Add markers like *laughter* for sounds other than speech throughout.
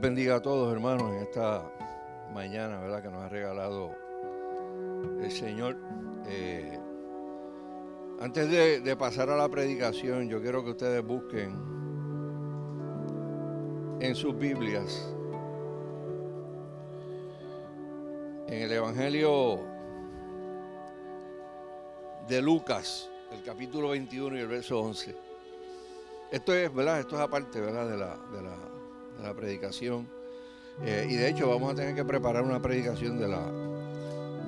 bendiga a todos, hermanos, en esta mañana, ¿verdad? Que nos ha regalado el Señor. Eh, antes de, pasar a la predicación, yo quiero que ustedes busquen en sus Biblias, en el Evangelio de Lucas, el capítulo 21 y el verso 11. Esto es, ¿verdad? Esto es aparte, ¿verdad? De la, de la la predicación. Eh, y de hecho vamos a tener que preparar una predicación de, la,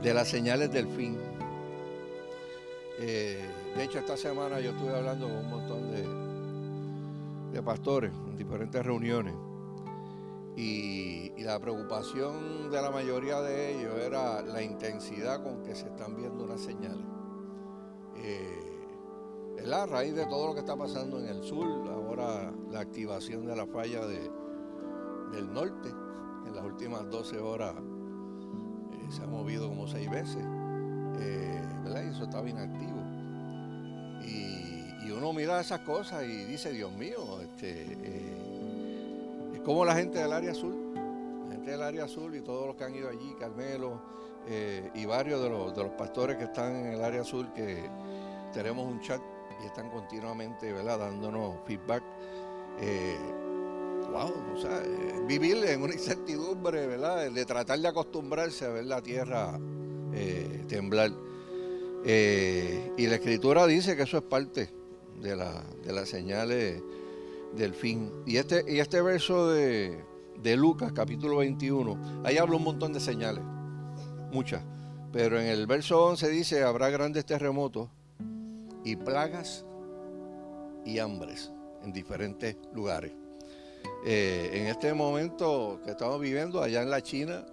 de las señales del fin. Eh, de hecho esta semana yo estuve hablando con un montón de, de pastores en diferentes reuniones. Y, la preocupación de la mayoría de ellos era la intensidad con que se están viendo unas señales. Eh, a raíz de todo lo que está pasando en el sur, ahora la activación de la falla de, del norte. En las últimas 12 horas eh, se ha movido como seis veces. Eh, ¿verdad? Y eso estaba inactivo. Y, y, uno mira esas cosas y dice, Dios mío, este, eh, es como la gente del área azul. La gente del área azul y todos los que han ido allí, Carmelo y varios de los, de los pastores que están en el área azul, que tenemos un chat y están continuamente ¿verdad? dándonos feedback wow, o sea, eh, vivir en una incertidumbre, ¿verdad? De tratar de acostumbrarse a ver la tierra eh, temblar. Eh, y la escritura dice que eso es parte de, la, de las señales del fin. Y este, y este verso de, de Lucas, capítulo 21, ahí habla un montón de señales, muchas. Pero en el verso 11 dice, habrá grandes terremotos y plagas y hambres en diferentes lugares. Eh, en este momento que estamos viviendo allá en la China,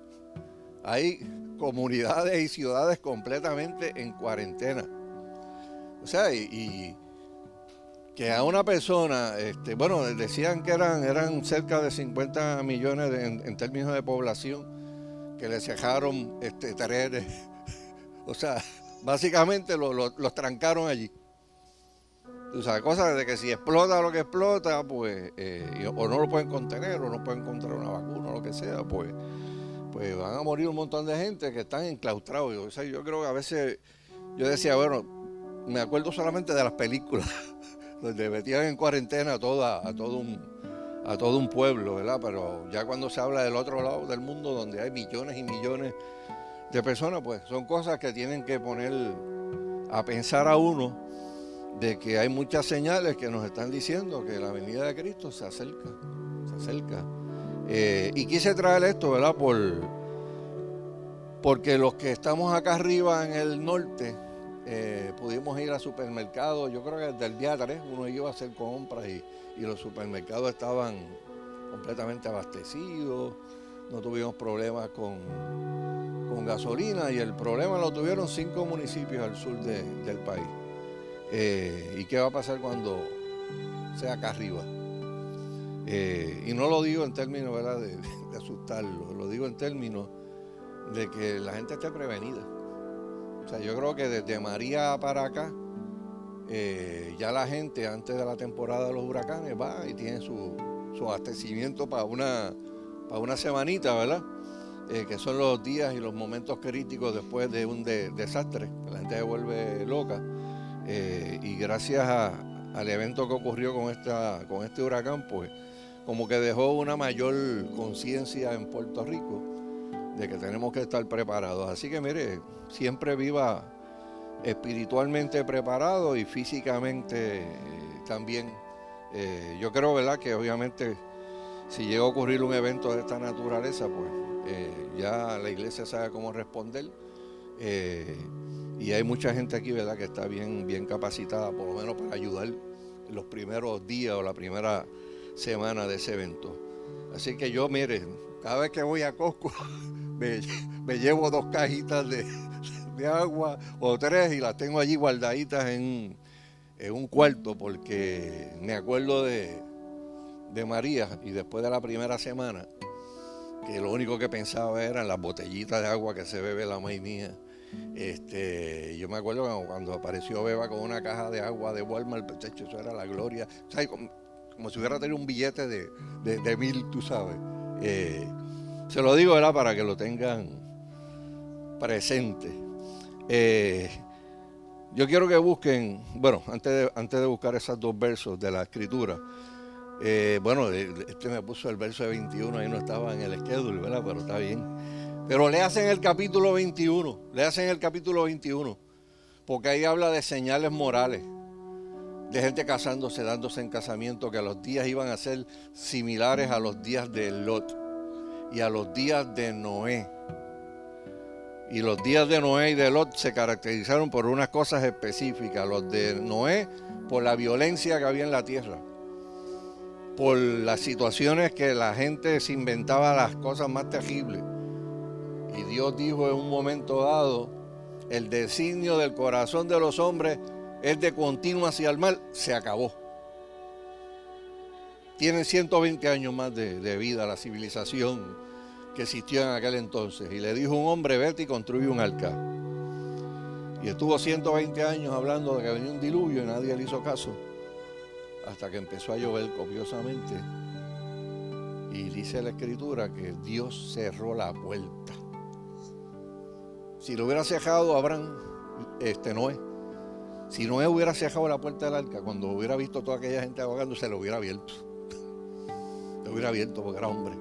hay comunidades y ciudades completamente en cuarentena. O sea, y, que a una persona, este, bueno, decían que eran, eran cerca de 50 millones en, términos de población, que le cejaron este, *laughs* o sea, básicamente los trancaron allí. O sea, cosas de que si explota lo que explota, pues, eh, o no lo pueden contener, o no pueden encontrar una vacuna, o lo que sea, pues, pues van a morir un montón de gente que están enclaustrados. O sea, yo creo que a veces, yo decía, bueno, me acuerdo solamente de las películas, *laughs* donde metían en cuarentena a, todo a todo un pueblo, ¿verdad? Pero ya cuando se habla del otro lado del mundo, donde hay millones y millones de personas, pues son cosas que tienen que poner a pensar a uno de que hay muchas señales que nos están diciendo que la venida de Cristo se acerca, se acerca. Eh, y quise traer esto, ¿verdad? Por, porque los que estamos acá arriba en el norte, eh, pudimos ir al supermercado, yo creo que desde el día 3 uno iba a hacer compras y, los supermercados estaban completamente abastecidos, no tuvimos problemas con, con gasolina y el problema lo tuvieron cinco municipios al sur del país. Eh, ¿Y qué va a pasar cuando sea acá arriba? Eh, y no lo digo en términos De, asustarlo, lo digo en términos de que la gente esté prevenida. O sea, yo creo que desde María para acá, eh, ya la gente antes de la temporada de los huracanes va y tiene su, abastecimiento para una, para una semanita, ¿verdad? que son los días y los momentos críticos después de un desastre, que la gente se vuelve loca. Eh, y gracias al evento que ocurrió con, esta, con este huracán, pues como que dejó una mayor conciencia en Puerto Rico de que tenemos que estar preparados. Así que mire, siempre viva espiritualmente preparado y físicamente eh, también. Eh, yo creo, ¿verdad?, que obviamente si llega a ocurrir un evento de esta naturaleza, pues ya la iglesia sabe cómo responder. Y hay mucha gente aquí, ¿verdad?, que está bien, bien capacitada, por lo menos para ayudar en los primeros días o la primera semana de ese evento. Así que yo, mire, cada vez que voy a Costco, *laughs* me, llevo dos cajitas de, agua o tres y las tengo allí guardaditas en, un cuarto porque me acuerdo de, de María y después de la primera semana, que lo único que pensaba eran las botellitas de agua que se bebe la maíz mía este, yo me acuerdo cuando apareció Beba con una caja de agua de Walmart, pues, eso era la gloria. como, si hubiera tenido un billete de, mil, tú sabes. Eh, se lo digo, ¿verdad? Para que lo tengan presente. Eh, yo quiero que busquen, bueno, antes de, antes de buscar esos dos versos de la escritura, eh, bueno, este me puso el verso de 21, ahí no estaba en el schedule, ¿verdad? Pero está bien. Pero le hacen el capítulo 21, le hacen el capítulo 21, porque ahí habla de señales morales, de gente casándose, dándose en casamiento, que a los días iban a ser similares a los días de Lot y a los días de Noé. Y los días de Noé y de Lot se caracterizaron por unas cosas específicas. Los de Noé por la violencia que había en la tierra. Por las situaciones que la gente se inventaba las cosas más terribles. Y Dios dijo en un momento dado, el designio del corazón de los hombres es de continuo hacia el mal, se acabó. Tienen 120 años más de, de vida la civilización que existió en aquel entonces. Y le dijo un hombre, vete y construye un arca. Y estuvo 120 años hablando de que venía un diluvio y nadie le hizo caso. Hasta que empezó a llover copiosamente. Y dice la escritura que Dios cerró la puerta. Si lo hubiera cerrado Abraham, este Noé, si Noé hubiera cerrado la puerta del arca, cuando hubiera visto toda aquella gente ahogando, se lo hubiera abierto. *laughs* Lo hubiera abierto porque era hombre.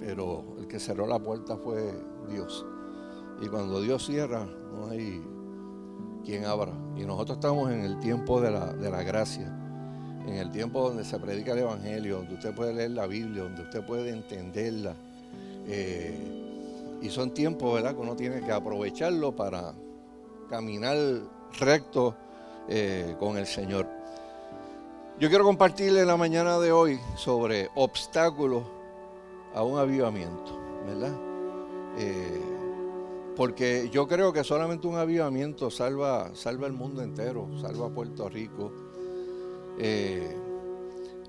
Pero que cerró la puerta fue Dios. Y cuando Dios cierra, no hay quien abra. Y nosotros estamos en el tiempo de la, gracia, en el tiempo donde se predica el Evangelio, donde usted puede leer la Biblia, donde usted puede entenderla. Eh, y son tiempos, ¿verdad?, que uno tiene que aprovecharlo para caminar recto eh, con el Señor. Yo quiero compartirle la mañana de hoy sobre obstáculos a un avivamiento, ¿verdad? Eh, porque yo creo que solamente un avivamiento salva, salva el mundo entero, salva a Puerto Rico. Eh,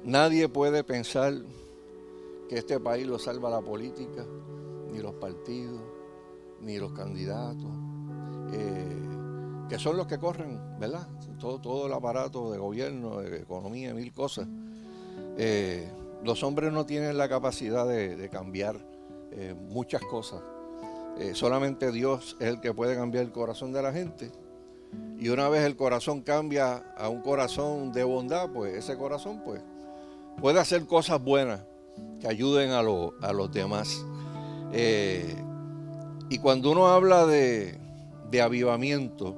nadie puede pensar que este país lo salva la política, ni los partidos, ni los candidatos, eh, que son los que corren, ¿verdad? Todo, todo el aparato de gobierno, de economía, mil cosas. Los hombres no tienen la capacidad de, cambiar eh, muchas cosas. Eh, solamente Dios es el que puede cambiar el corazón de la gente. Y una vez el corazón cambia a un corazón de bondad, pues ese corazón pues, puede hacer cosas buenas que ayuden a, los demás. Eh, y cuando uno habla de, avivamiento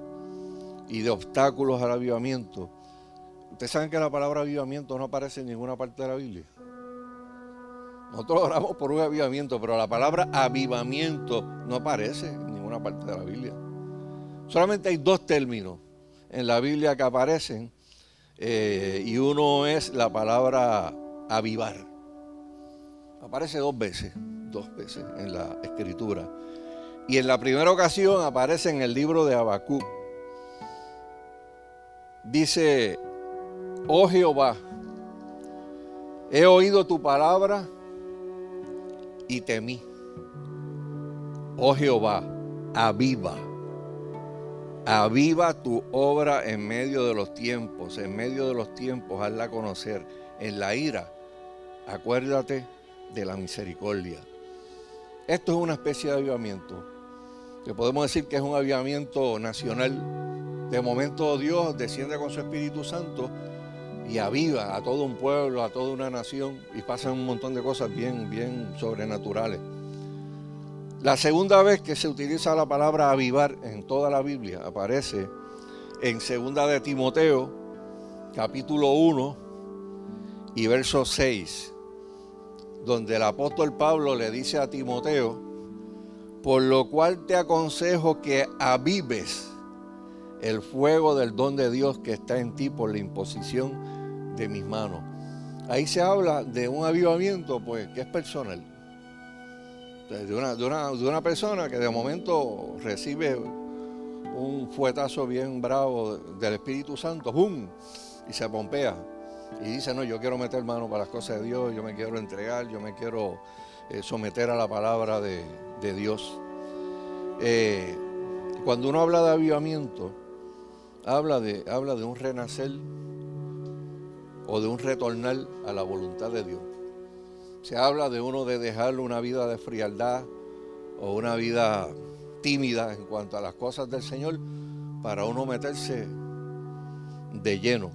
y de obstáculos al avivamiento, ustedes saben que la palabra avivamiento no aparece en ninguna parte de la Biblia. Nosotros oramos por un avivamiento, pero la palabra avivamiento no aparece en ninguna parte de la Biblia. Solamente hay dos términos en la Biblia que aparecen eh, y uno es la palabra avivar. Aparece dos veces, dos veces en la escritura. Y en la primera ocasión aparece en el libro de Habacuc. Dice, oh Jehová, he oído tu palabra y temí. Oh Jehová, aviva, aviva tu obra en medio de los tiempos, en medio de los tiempos, hazla conocer. En la ira, acuérdate de la misericordia. Esto es una especie de avivamiento, que podemos decir que es un avivamiento nacional. De momento Dios desciende con su Espíritu Santo y aviva a todo un pueblo, a toda una nación y pasan un montón de cosas bien, bien sobrenaturales. La segunda vez que se utiliza la palabra avivar en toda la Biblia aparece en segunda de Timoteo, capítulo 1 y verso 6, donde el apóstol Pablo le dice a Timoteo, por lo cual te aconsejo que avives el fuego del don de Dios que está en ti por la imposición de mis manos. Ahí se habla de un avivamiento, pues, que es personal. De una, persona que de momento recibe un fuetazo bien bravo del Espíritu Santo, ¡pum! y se pompea. Y dice, no, yo quiero meter mano para las cosas de Dios, yo me quiero entregar, yo me quiero eh, someter a la palabra de, Dios. Eh, cuando uno habla de avivamiento, habla de, habla de un renacer o de un retornar a la voluntad de Dios. se habla de uno de dejar una vida de frialdad o una vida tímida en cuanto a las cosas del Señor para uno meterse de lleno.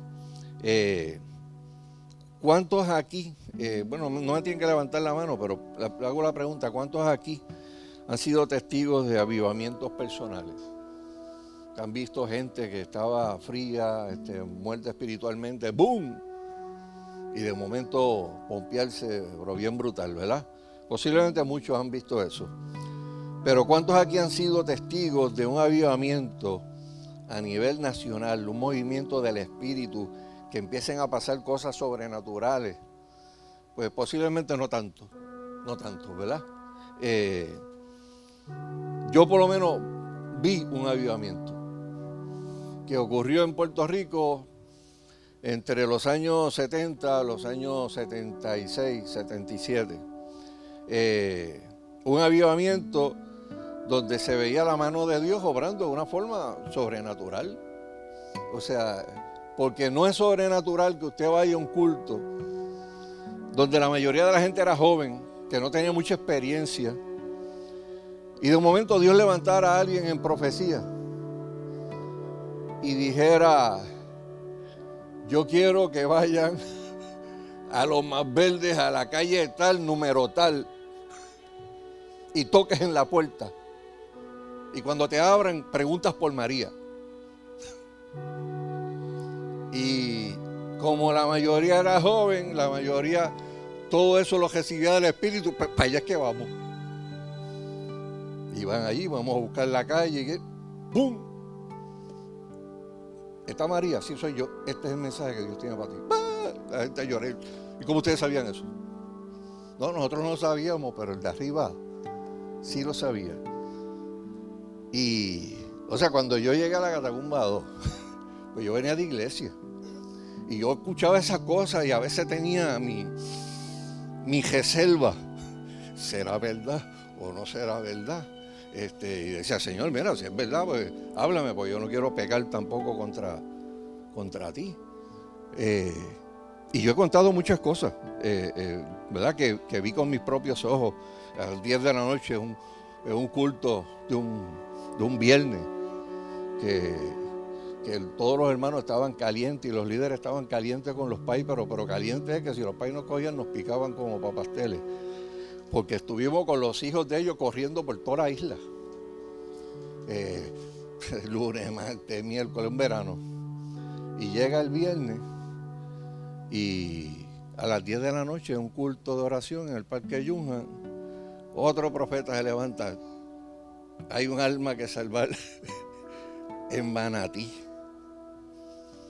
Eh, ¿Cuántos aquí, eh, bueno, no me tienen que levantar la mano, pero le hago la pregunta, ¿cuántos aquí han sido testigos de avivamientos personales? Han visto gente que estaba fría, este, muerta espiritualmente, ¡boom! Y de momento pompearse, pero bien brutal, ¿verdad? Posiblemente muchos han visto eso. Pero ¿cuántos aquí han sido testigos de un avivamiento a nivel nacional, un movimiento del espíritu, que empiecen a pasar cosas sobrenaturales? Pues posiblemente no tanto, no tanto, ¿verdad? Eh, yo por lo menos vi un avivamiento que ocurrió en Puerto Rico entre los años 70 los años 76, 77. Eh, un avivamiento donde se veía la mano de Dios obrando de una forma sobrenatural. O sea, porque no es sobrenatural que usted vaya a un culto donde la mayoría de la gente era joven, que no tenía mucha experiencia, y de un momento Dios levantara a alguien en profecía y dijera, yo quiero que vayan a los más verdes, a la calle tal, número tal, y toques en la puerta. Y cuando te abran, preguntas por María. Y como la mayoría era joven, la mayoría, todo eso lo recibía del Espíritu, pues para allá es que vamos. Y van allí, vamos a buscar la calle, y ¡pum! Está María, sí soy yo. Este es el mensaje que Dios tiene para ti. La gente lloró. ¿Y cómo ustedes sabían eso? No, nosotros no lo sabíamos, pero el de arriba sí lo sabía. Y, o sea, cuando yo llegué a la Catacumba 2, *laughs* pues yo venía de iglesia. Y yo escuchaba esas cosas y a veces tenía mi, mi reserva. ¿Será verdad o no será verdad? Este, y decía, Señor, mira, si es verdad, pues háblame, porque yo no quiero pecar tampoco contra, contra ti. Eh, y yo he contado muchas cosas, eh, eh, ¿verdad? Que, vi con mis propios ojos. A las 10 de la noche un, un, culto de un, de un viernes, que, que, todos los hermanos estaban calientes y los líderes estaban calientes con los pais, pero, pero calientes es que si los pais nos cogían nos picaban como papasteles porque estuvimos con los hijos de ellos corriendo por toda la isla. Eh, *laughs* lunes, martes, miércoles, un verano. Y llega el viernes y a las 10 de la noche, un culto de oración en el Parque Yunja, otro profeta se levanta. Hay un alma que salvar *laughs* en Manatí,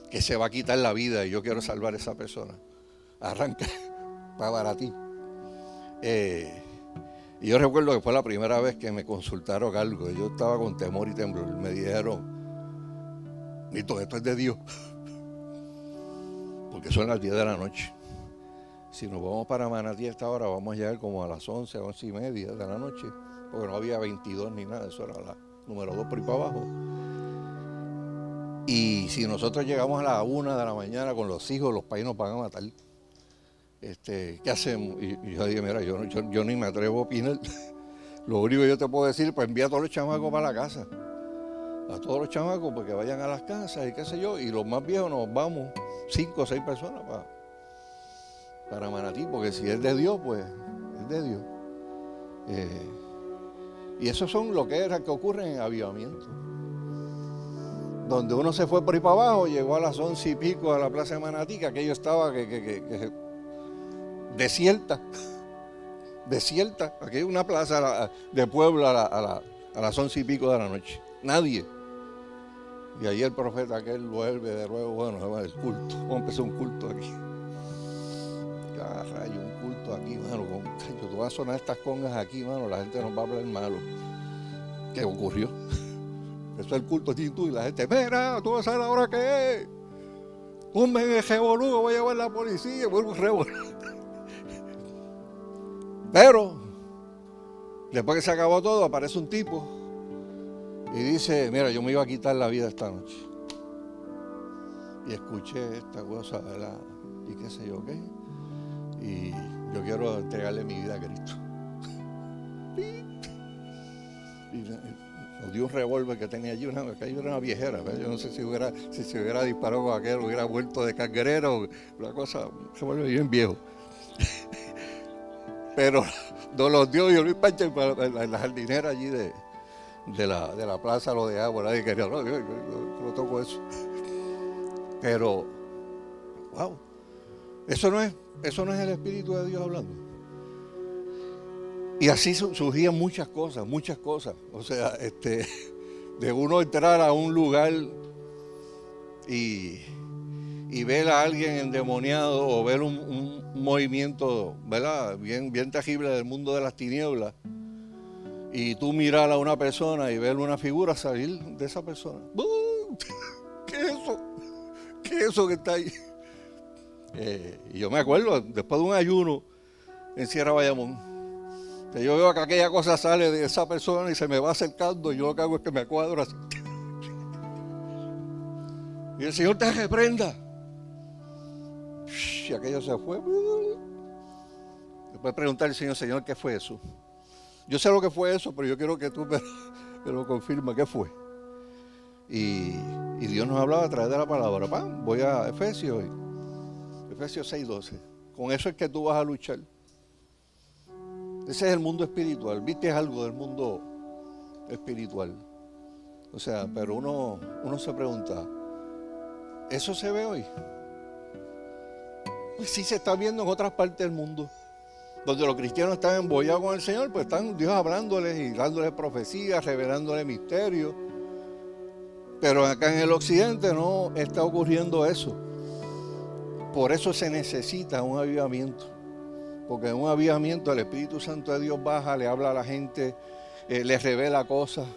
que se va a quitar la vida y yo quiero salvar a esa persona. Arranca *laughs* para Baratí. Eh, y yo recuerdo que fue la primera vez que me consultaron algo. Yo estaba con temor y temblor. Me dijeron, Mito, esto es de Dios. *laughs* Porque son las 10 de la noche. Si nos vamos para Manatí a esta hora, vamos a llegar como a las 11, 11 y media de la noche. Porque no había 22 ni nada. Eso era la número 2 por ahí para abajo. Y si nosotros llegamos a la 1 de la mañana con los hijos, los países nos van a matar este, ¿qué hacemos? Y, yo dije, mira, yo, yo, ni me atrevo a opinar. *laughs* Lo único que yo te puedo decir, pues envía a todos los chamacos para la casa. A todos los chamacos, porque vayan a las casas y qué sé yo. Y los más viejos nos vamos, cinco o seis personas para, para Manatí, porque si es de Dios, pues es de Dios. Eh, y eso son lo que era que ocurre en avivamiento. Donde uno se fue por ahí para abajo, llegó a las once y pico a la plaza de Manatí, que aquello estaba que, que, que desierta, *laughs* desierta. Aquí una plaza de pueblo a, las once y pico de la noche. Nadie. Y ahí el profeta aquel vuelve de nuevo, bueno, el culto. Vamos a empezar un culto aquí. Ya, rayo, un culto aquí, mano. Con, tú vas a sonar estas congas aquí, mano. La gente nos va a hablar malo. ¿Qué ocurrió? Es el culto y la gente, mira, tú vas a saber ahora qué es. Un boludo, voy a llevar a la policía, vuelvo un revolú. Pero, después que se acabó todo, aparece un tipo y dice, mira, yo me iba a quitar la vida esta noche. Y escuché esta cosa, ¿verdad? Y qué sé yo qué. Y yo quiero entregarle mi vida a Cristo. *laughs* Y nos dio un revólver que tenía allí, una, era una viejera. Yo no sé si, hubiera, si se hubiera disparado con aquel, hubiera vuelto de carguerero, una cosa, se vuelve bien viejo. *laughs* Pero nos los dio yo Luis Pancha en la jardinera allí de, de, la, de la plaza, lo de agua, nadie quería, no, yo, no toco eso. Pero, wow, eso no es, eso no es el Espíritu de Dios hablando. Y así surgían muchas cosas, muchas cosas. O sea, este, *laughs* de uno entrar a un lugar y, y ver a alguien endemoniado o ver un, movimiento, ¿verdad? Bien, bien tangible del mundo de las tinieblas. Y tú mirar a una persona y ver una figura salir de esa persona. *laughs* ¿Qué es eso? ¿Qué es eso que está ahí? Eh, y yo me acuerdo, después de un ayuno en Sierra Bayamón, que yo veo que aquella cosa sale de esa persona y se me va acercando y yo lo que hago es que me cuadro así. Y el Señor te reprenda. Y aquello se fue. Después preguntar al Señor, Señor, ¿qué fue eso? Yo sé lo que fue eso, pero yo quiero que tú me, *laughs* lo confirmes, ¿qué fue? Y, Dios nos hablaba a través de la palabra. voy a Efesios, Efesios 6:12. Con eso es que tú vas a luchar. Ese es el mundo espiritual. Viste algo del mundo espiritual. O sea, pero uno, uno se pregunta, ¿eso se ve hoy? Pues sí se está viendo en otras partes del mundo. Donde los cristianos están embollados con el Señor, pues están Dios hablándoles y dándoles profecías, revelándoles misterios. Pero acá en el occidente no está ocurriendo eso. Por eso se necesita un avivamiento. Porque en un avivamiento el Espíritu Santo de Dios baja, le habla a la gente, eh, le revela cosas.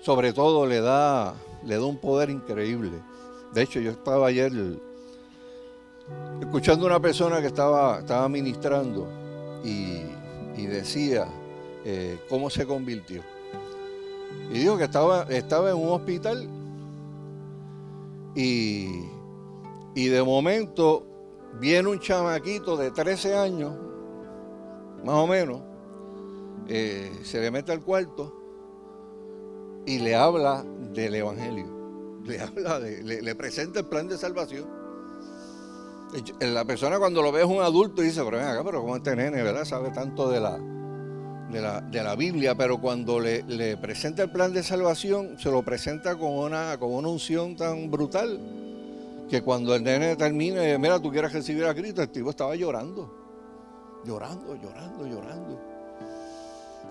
Sobre todo le da, le da un poder increíble. De hecho, yo estaba ayer escuchando a una persona que estaba, estaba ministrando y, decía eh, cómo se convirtió. Y dijo que estaba, estaba en un hospital y, y de momento viene un chamaquito de 13 años, más o menos, eh, se le mete al cuarto y le habla del Evangelio. Le habla, de, le, presenta el plan de salvación. La persona cuando lo ve es un adulto y dice, pero ven acá, pero como este nene, ¿verdad? Sabe tanto de la, de la, de la Biblia, pero cuando le, le, presenta el plan de salvación, se lo presenta con una, con una unción tan brutal que cuando el nene termine, mira, tú quieres recibir a Cristo, el tipo estaba llorando, llorando, llorando, llorando.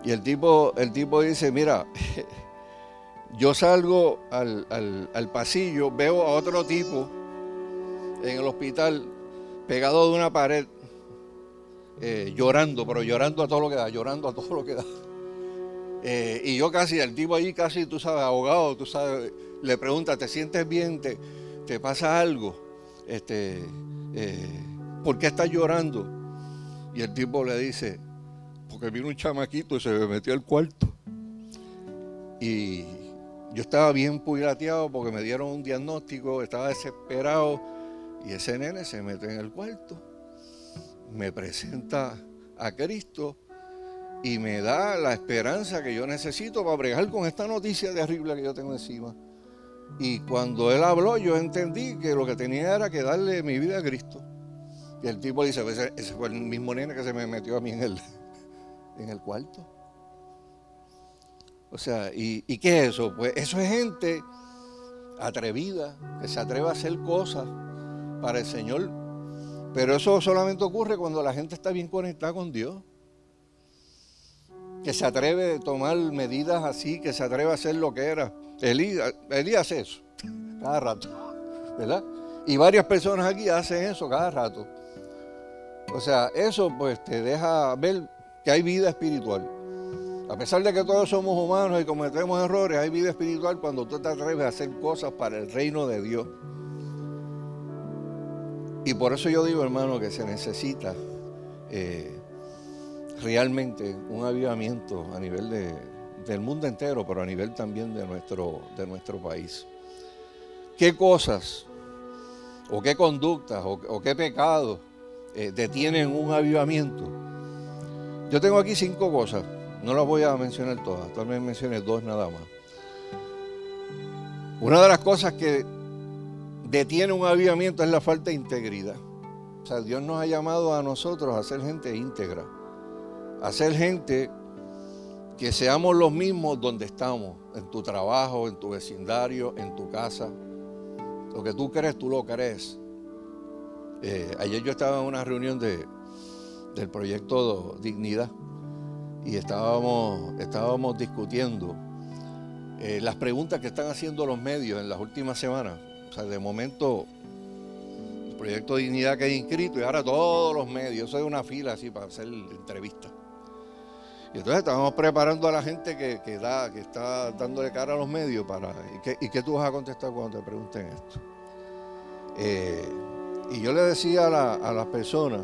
Y el tipo, el tipo dice, mira, *laughs* yo salgo al, pasillo, veo a otro tipo en el hospital pegado de una pared, eh, llorando, pero llorando a todo lo que da, llorando a todo lo que da. Eh, y yo casi, el tipo allí casi, tú sabes, abogado, tú sabes, le pregunta, ¿te sientes bien? ¿Te, te pasa algo, este, eh, ¿por qué estás llorando? Y el tipo le dice, porque vino un chamaquito y se me metió al cuarto. Y yo estaba bien pirateado porque me dieron un diagnóstico, estaba desesperado. Y ese nene se mete en el cuarto, me presenta a Cristo y me da la esperanza que yo necesito para bregar con esta noticia terrible que yo tengo encima. Y cuando él habló, yo entendí que lo que tenía era que darle mi vida a Cristo. Y el tipo dice, ese, ese fue el mismo nene que se me metió a mí en el, *laughs* en el cuarto. O sea, ¿y, qué es eso? Pues eso es gente atrevida, que se atreve a hacer cosas para el Señor. Pero eso solamente ocurre cuando la gente está bien conectada con Dios. Que se atreve a tomar medidas así, que se atreve a hacer lo que era. Elías, hace eso cada rato, ¿verdad? Y varias personas aquí hacen eso cada rato. O sea, eso pues te deja ver que hay vida espiritual. A pesar de que todos somos humanos y cometemos errores, hay vida espiritual cuando tú te atreves a hacer cosas para el reino de Dios. Y por eso yo digo, hermano, que se necesita eh, realmente un avivamiento a nivel de, del mundo entero, pero a nivel también de nuestro, de nuestro país. ¿Qué cosas o qué conductas o, qué pecados eh, detienen un avivamiento. Yo tengo aquí cinco cosas, no las voy a mencionar todas, tal vez mencione dos nada más. Una de las cosas que detiene un avivamiento es la falta de integridad. O sea, Dios nos ha llamado a nosotros a ser gente íntegra, a ser gente que seamos los mismos donde estamos, en tu trabajo, en tu vecindario, en tu casa. Lo que tú crees, tú lo crees. Eh, ayer yo estaba en una reunión de, del proyecto Dignidad y estábamos, estábamos discutiendo eh, las preguntas que están haciendo los medios en las últimas semanas. O sea, de momento, el proyecto Dignidad que hay inscrito y ahora todos los medios, eso es una fila así para hacer entrevistas. Y entonces estábamos preparando a la gente que, da, que está dándole cara a los medios para. ¿Y qué, tú vas a contestar cuando te pregunten esto? Eh, y yo le decía a, las personas,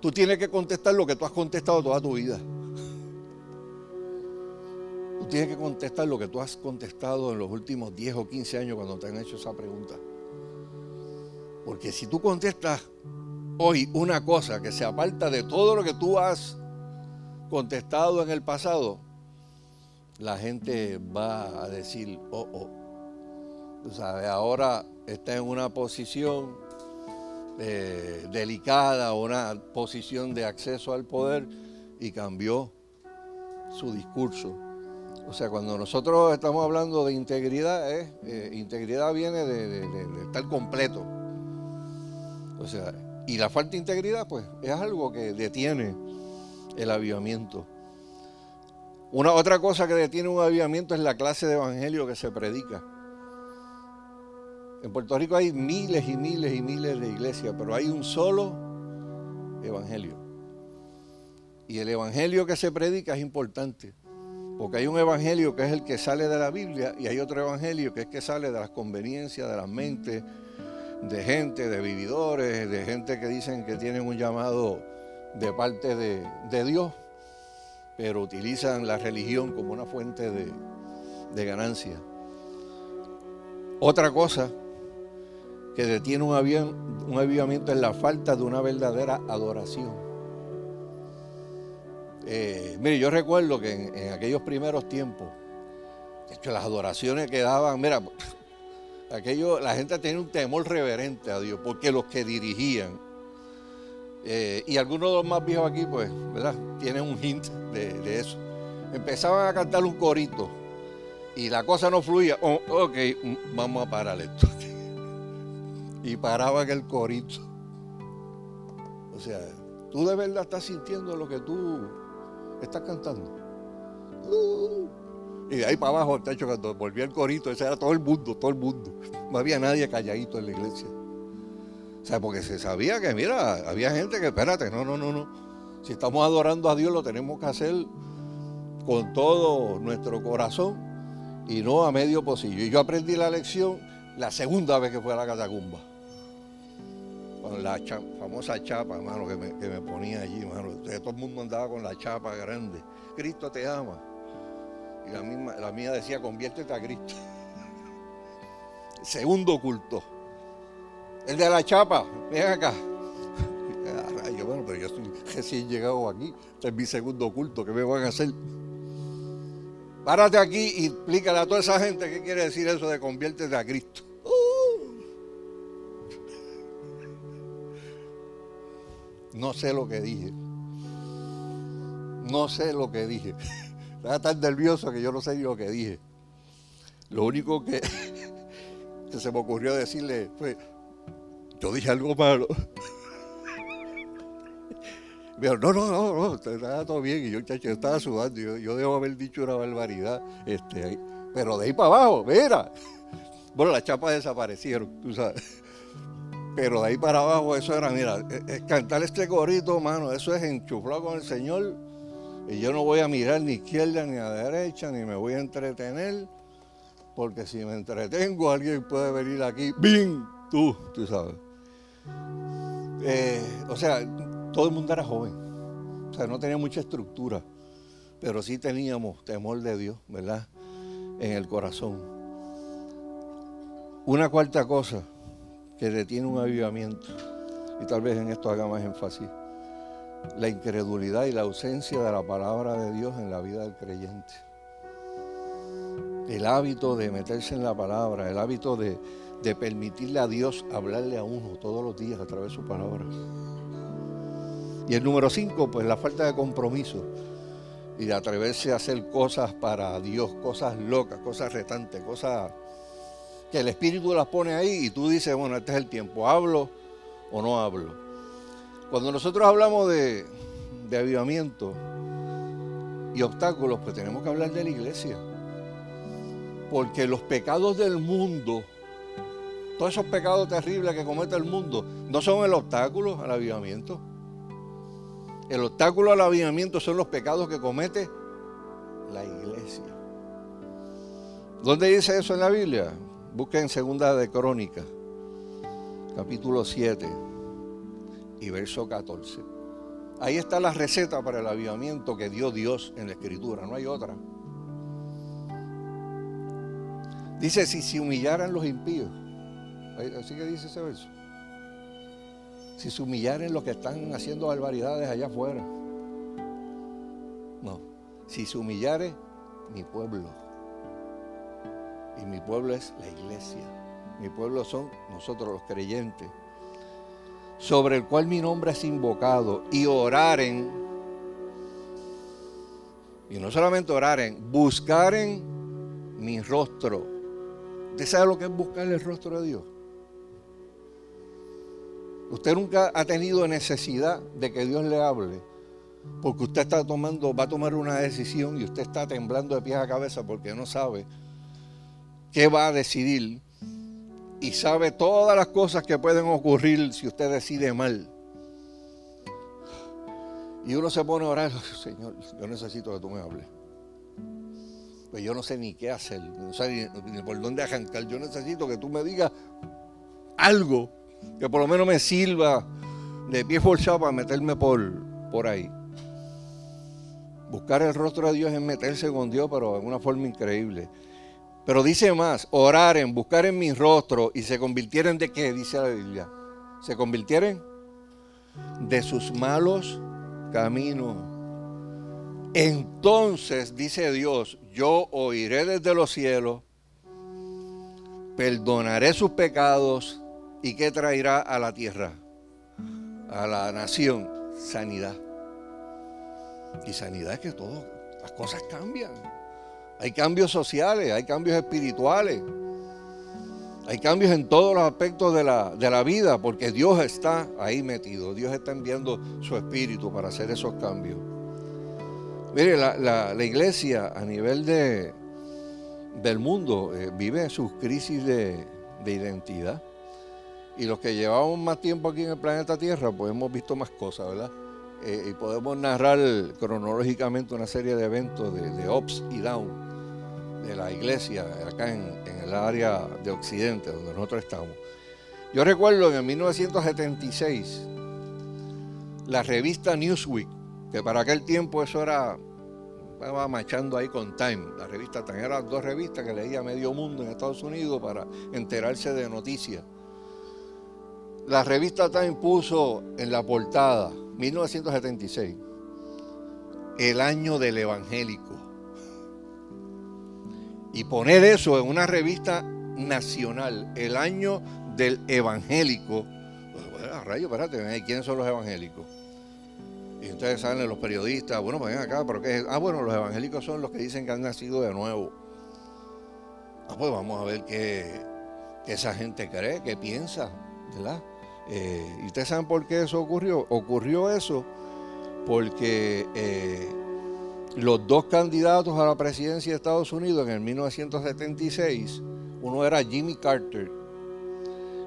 tú tienes que contestar lo que tú has contestado toda tu vida. Tú tienes que contestar lo que tú has contestado en los últimos 10 o 15 años cuando te han hecho esa pregunta. Porque si tú contestas hoy una cosa que se aparta de todo lo que tú has contestado en el pasado, la gente va a decir, oh, oh. Tú sabes, ahora está en una posición eh, delicada, una posición de acceso al poder y cambió su discurso. O sea, cuando nosotros estamos hablando de integridad, eh, integridad viene de, estar completo. O sea, y la falta de integridad, pues, es algo que detiene el avivamiento. Una otra cosa que detiene un avivamiento es la clase de evangelio que se predica. En Puerto Rico hay miles y miles y miles de iglesias, pero hay un solo evangelio. Y el evangelio que se predica es importante, porque hay un evangelio que es el que sale de la Biblia y hay otro evangelio que es que sale de las conveniencias, de las mentes, de gente, de vividores, de gente que dicen que tienen un llamado de parte de, Dios, pero utilizan la religión como una fuente de, de ganancia. Otra cosa que detiene un, un avivamiento es la falta de una verdadera adoración. Eh, mire, yo recuerdo que en, aquellos primeros tiempos, de hecho, las adoraciones que daban, mira, *laughs* aquello, la gente tenía un temor reverente a Dios, porque los que dirigían, eh, y algunos de los más viejos aquí, pues, ¿verdad? Tienen un hint de, eso. Empezaban a cantar un corito y la cosa no fluía. Oh, ok, vamos a parar esto *laughs* y paraban el corito. O sea, tú de verdad estás sintiendo lo que tú estás cantando. Uh. y de ahí para abajo, el techo, cuando volvía el corito, ese era todo el mundo, todo el mundo. No había nadie calladito en la iglesia. O sea, porque se sabía que, mira, había gente que, espérate, no, no, no, no. Si estamos adorando a Dios, lo tenemos que hacer con todo nuestro corazón y no a medio pocillo. Y yo aprendí la lección la segunda vez que fui a la catacumba con la famosa chapa, hermano, que me, ponía allí, hermano. Todo el mundo andaba con la chapa grande. Cristo te ama. Y la mía decía, conviértete a Cristo. *laughs* Segundo culto. El de la chapa, ven acá. *laughs* yo, bueno, pero yo estoy recién llegado aquí. Este es mi segundo culto, ¿qué me van a hacer? Párate aquí y explícale a toda esa gente qué quiere decir eso de conviértete a Cristo. No sé lo que dije. No sé lo que dije. *laughs* Estaba tan nervioso que yo no sé lo que dije. Lo único que, *laughs* se me ocurrió decirle fue, yo dije algo malo. *laughs* Me no, no, no, no, estaba todo bien. Y yo, chacho, estaba sudando. Yo, debo haber dicho una barbaridad. Este, pero de ahí para abajo, mira. *laughs* Bueno, las chapas desaparecieron, tú sabes. Pero de ahí para abajo, eso era, mira, es, e, cantar este corito, mano, eso es enchuflado con el Señor. Y yo no voy a mirar ni izquierda ni a derecha, ni me voy a entretener, porque si me entretengo, alguien puede venir aquí, ¡bing! Tú, tú sabes. Eh, o sea, todo el mundo era joven, o sea, no tenía mucha estructura, pero sí teníamos temor de Dios, ¿verdad? En el corazón. Una cuarta cosa, que detiene un avivamiento. y tal vez en esto haga más énfasis, la incredulidad y la ausencia de la palabra de Dios en la vida del creyente. El hábito de meterse en la palabra, el hábito de, de permitirle a Dios hablarle a uno todos los días a través de su palabra. Y el número cinco, pues la falta de compromiso y de atreverse a hacer cosas para Dios, cosas locas, cosas retantes, cosas que el Espíritu las pone ahí y tú dices, bueno, este es el tiempo, ¿hablo o no hablo? Cuando nosotros hablamos de, de avivamiento y obstáculos, pues tenemos que hablar de la iglesia. Porque los pecados del mundo, todos esos pecados terribles que comete el mundo, no son el obstáculo al avivamiento. El obstáculo al avivamiento son los pecados que comete la iglesia. ¿Dónde dice eso en la Biblia? Busquen segunda de Crónica, capítulo 7 y verso 14. Ahí está la receta para el avivamiento que dio Dios en la escritura, no hay otra. Dice, si se humillaran los impíos, así que dice ese verso, si se humillaran los que están haciendo barbaridades allá afuera, no, si se humillare mi pueblo, y mi pueblo es la iglesia, mi pueblo son nosotros los creyentes, sobre el cual mi nombre es invocado, y oraren, y no solamente oraren, buscaren mi rostro. ¿Usted sabe lo que es buscar el rostro de Dios? Usted nunca ha tenido necesidad de que Dios le hable, porque usted está tomando, va a tomar una decisión y usted está temblando de pies a cabeza porque no sabe qué va a decidir y sabe todas las cosas que pueden ocurrir si usted decide mal. Y uno se pone a orar, Señor, yo necesito que tú me hables. Pues yo no sé ni qué hacer, no sé ni, por dónde arrancar. Yo necesito que tú me digas algo que por lo menos me sirva de pie forzado para meterme por, por ahí. Buscar el rostro de Dios es meterse con Dios, pero de una forma increíble. Pero dice más, oraren, buscar en mi rostro y se convirtieran de qué, dice la Biblia. Se convirtieren de sus malos caminos. Entonces, dice Dios, yo oiré desde los cielos, perdonaré sus pecados y qué traerá a la tierra, a la nación, sanidad. Y sanidad es que todo, las cosas cambian. Hay cambios sociales, hay cambios espirituales, hay cambios en todos los aspectos de la, de la vida, porque Dios está ahí metido, Dios está enviando su espíritu para hacer esos cambios. Mire, la, iglesia a nivel de, del mundo eh, vive sus crisis de, identidad. Y los que llevamos más tiempo aquí en el planeta Tierra, pues hemos visto más cosas, ¿verdad? Eh, y podemos narrar cronológicamente una serie de eventos de, de ups y downs de la iglesia acá en, el área de Occidente, donde nosotros estamos. Yo recuerdo en el 1976, la revista Newsweek, que para aquel tiempo eso era, estaba marchando ahí con Time, la revista Time, eran dos revistas que leía medio mundo en Estados Unidos para enterarse de noticias. La revista Time puso en la portada, 1976, el año del evangélico y poner eso en una revista nacional, el año del evangélico, a rayo, espérate, ¿quiénes son los evangélicos? Y entonces salen los periodistas, bueno, pues ven acá, pero ¿qué es? Ah, bueno, los evangélicos son los que dicen que han nacido de nuevo. Ah, pues vamos a ver qué, esa gente cree, qué piensa, ¿verdad? Eh, ¿Y ustedes saben por qué eso ocurrió? Ocurrió eso porque eh, los dos candidatos a la presidencia de Estados Unidos en el 1976, uno era Jimmy Carter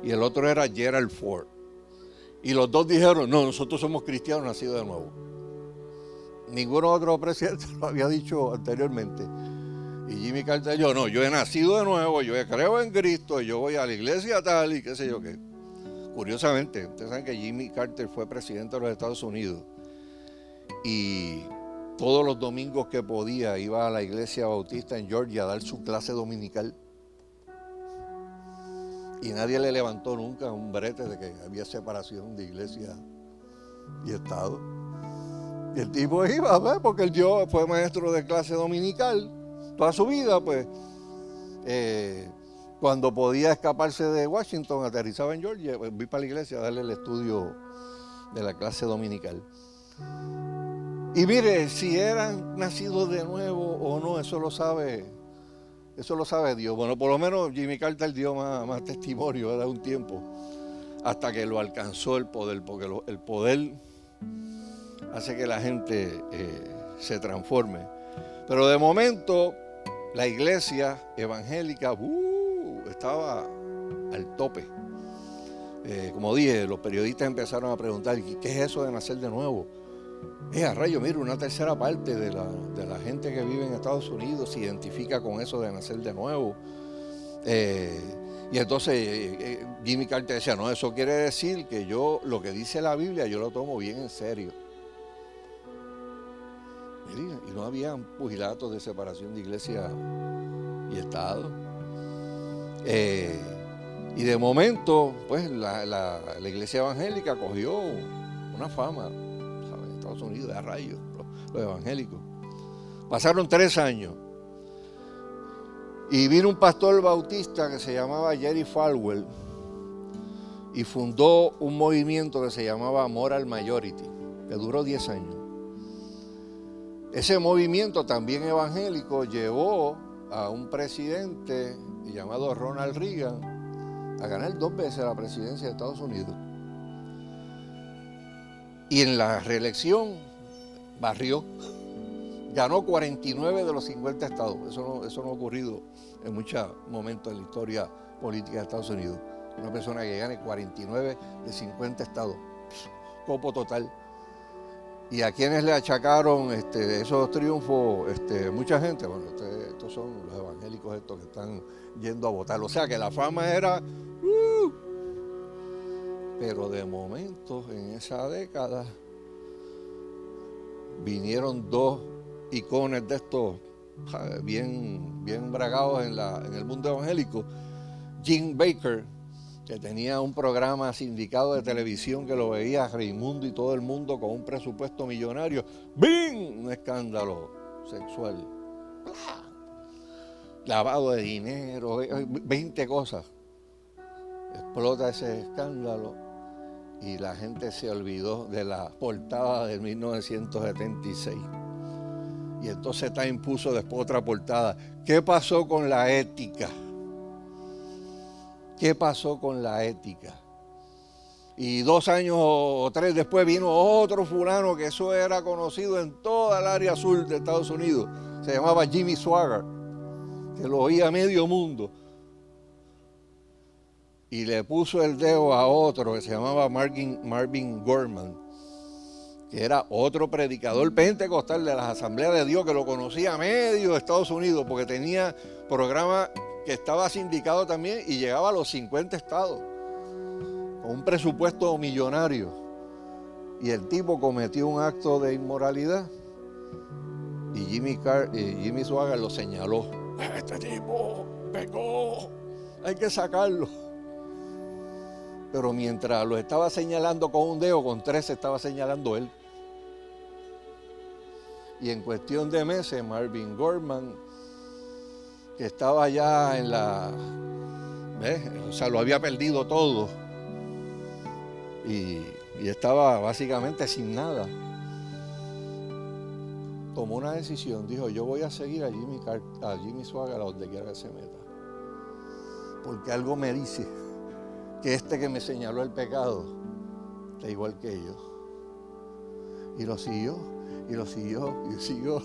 y el otro era Gerald Ford. Y los dos dijeron, no, nosotros somos cristianos nacidos de nuevo. Ninguno otro presidente *laughs* lo había dicho anteriormente. Y Jimmy Carter yo, no, yo he nacido de nuevo, yo creo en Cristo, yo voy a la iglesia tal y qué sé yo qué. Curiosamente, ustedes saben que Jimmy Carter fue presidente de los Estados Unidos. Y todos los domingos que podía iba a la iglesia bautista en Georgia a dar su clase dominical. Y nadie le levantó nunca un brete de que había separación de iglesia y Estado. Y el tipo iba, ver, porque el fue maestro de clase dominical toda su vida, pues eh, cuando podía escaparse de Washington, aterrizaba en Georgia, pues, vi para la iglesia a darle el estudio de la clase dominical. Y mire, si eran nacidos de nuevo o no, eso lo sabe, eso lo sabe Dios. Bueno, por lo menos Jimmy Carter dio más, más testimonio de un tiempo hasta que lo alcanzó el poder, porque el poder hace que la gente eh, se transforme. Pero de momento la iglesia evangélica uh, estaba al tope. Eh, como dije, los periodistas empezaron a preguntar, ¿qué es eso de nacer de nuevo? Es a rayo, mire, una tercera parte de la, gente que vive en Estados Unidos se identifica con eso de nacer de nuevo. Eh, y entonces Jimmy Carter decía, no, eso quiere decir que yo, lo que dice la Biblia, yo lo tomo bien en serio. Y no había pugilatos de separación de iglesia y Estado. Eh, y de momento, pues la, iglesia evangélica cogió una fama en Estados Unidos de rayos, los, evangélicos. Pasaron tres años. Y vino un pastor bautista que se llamaba Jerry Falwell y fundó un movimiento que se llamaba Moral Majority, que duró diez años. Ese movimiento también evangélico llevó a un presidente llamado Ronald Reagan a ganar dos veces la presidencia de Estados Unidos. Y en la reelección barrió, ganó 49 de los 50 estados. Eso no, eso no ha ocurrido en muchos momentos en la historia política de Estados Unidos. Una persona que gane 49 de 50 estados. Copo total. Y a quienes le achacaron este, esos triunfos, este, mucha gente, bueno, este, estos son los evangélicos estos que están yendo a votar. O sea que la fama era, uh, pero de momento en esa década vinieron dos icones de estos bien, bien bragados en, la, en el mundo evangélico. Jim Baker, que tenía un programa sindicado de televisión que lo veía Raimundo y todo el mundo con un presupuesto millonario. ¡Bing! Un escándalo sexual. Lavado de dinero, 20 eh, eh, cosas. Explota ese escándalo y la gente se olvidó de la portada de 1976. Y entonces está impuso después otra portada. ¿Qué pasó con la ética? ¿Qué pasó con la ética? Y dos años o tres después vino otro fulano que eso era conocido en toda el área sur de Estados Unidos. Se llamaba Jimmy Swagger, que lo oía medio mundo. Y le puso el dedo a otro que se llamaba Marvin, Marvin Gorman, que era otro predicador pentecostal de las asambleas de Dios que lo conocía medio de Estados Unidos porque tenía programa que estaba sindicado también y llegaba a los 50 estados, con un presupuesto millonario. Y el tipo cometió un acto de inmoralidad y Jimmy, Car y Jimmy Swagger lo señaló. Este tipo pecó, hay que sacarlo. Pero mientras lo estaba señalando con un dedo, con tres estaba señalando él. Y en cuestión de meses, Marvin Gorman que estaba ya en la, o sea, lo había perdido todo y, estaba básicamente sin nada. Tomó una decisión, dijo, yo voy a seguir a Jimmy, a Jimmy a donde quiera que se meta. Porque algo me dice que este que me señaló el pecado está igual que yo. Y lo siguió, y lo siguió, y siguió.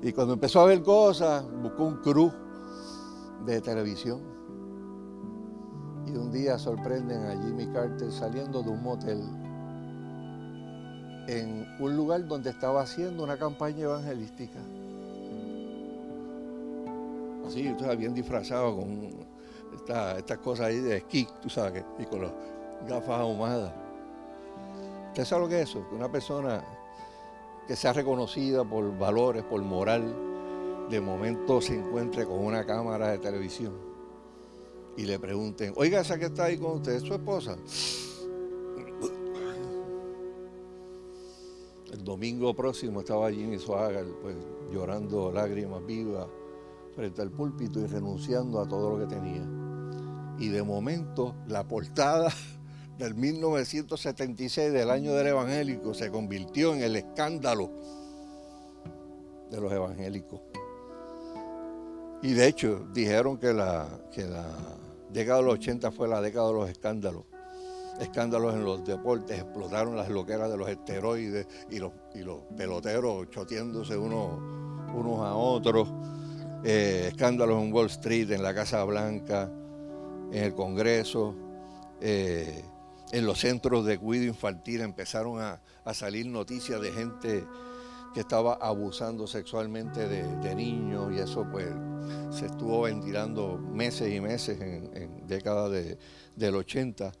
Y cuando empezó a ver cosas, buscó un cruz de televisión. Y un día sorprenden a Jimmy Carter saliendo de un motel en un lugar donde estaba haciendo una campaña evangelística. Así, tú sabes, bien disfrazado con estas cosas ahí de esquí, tú sabes, y con las gafas ahumadas. ¿Usted sabe lo que es eso? Una persona que sea reconocida por valores, por moral, de momento se encuentre con una cámara de televisión y le pregunten, oiga, esa que está ahí con usted, ¿es su esposa? Domingo próximo estaba Jimmy Swaggart pues, llorando lágrimas vivas frente al púlpito y renunciando a todo lo que tenía. Y de momento la portada *laughs* del 1976 del año del evangélico se convirtió en el escándalo de los evangélicos. Y de hecho dijeron que la, que la década de los 80 fue la década de los escándalos escándalos en los deportes, explotaron las loqueras de los esteroides y los, los peloteros choteándose unos, unos a otros, eh, escándalos en Wall Street, en la Casa Blanca, en el Congreso, eh, en los centros de cuidado infantil empezaron a, salir noticias de gente que estaba abusando sexualmente de, niños y eso pues se estuvo ventilando meses y meses en, décadas de, del 80.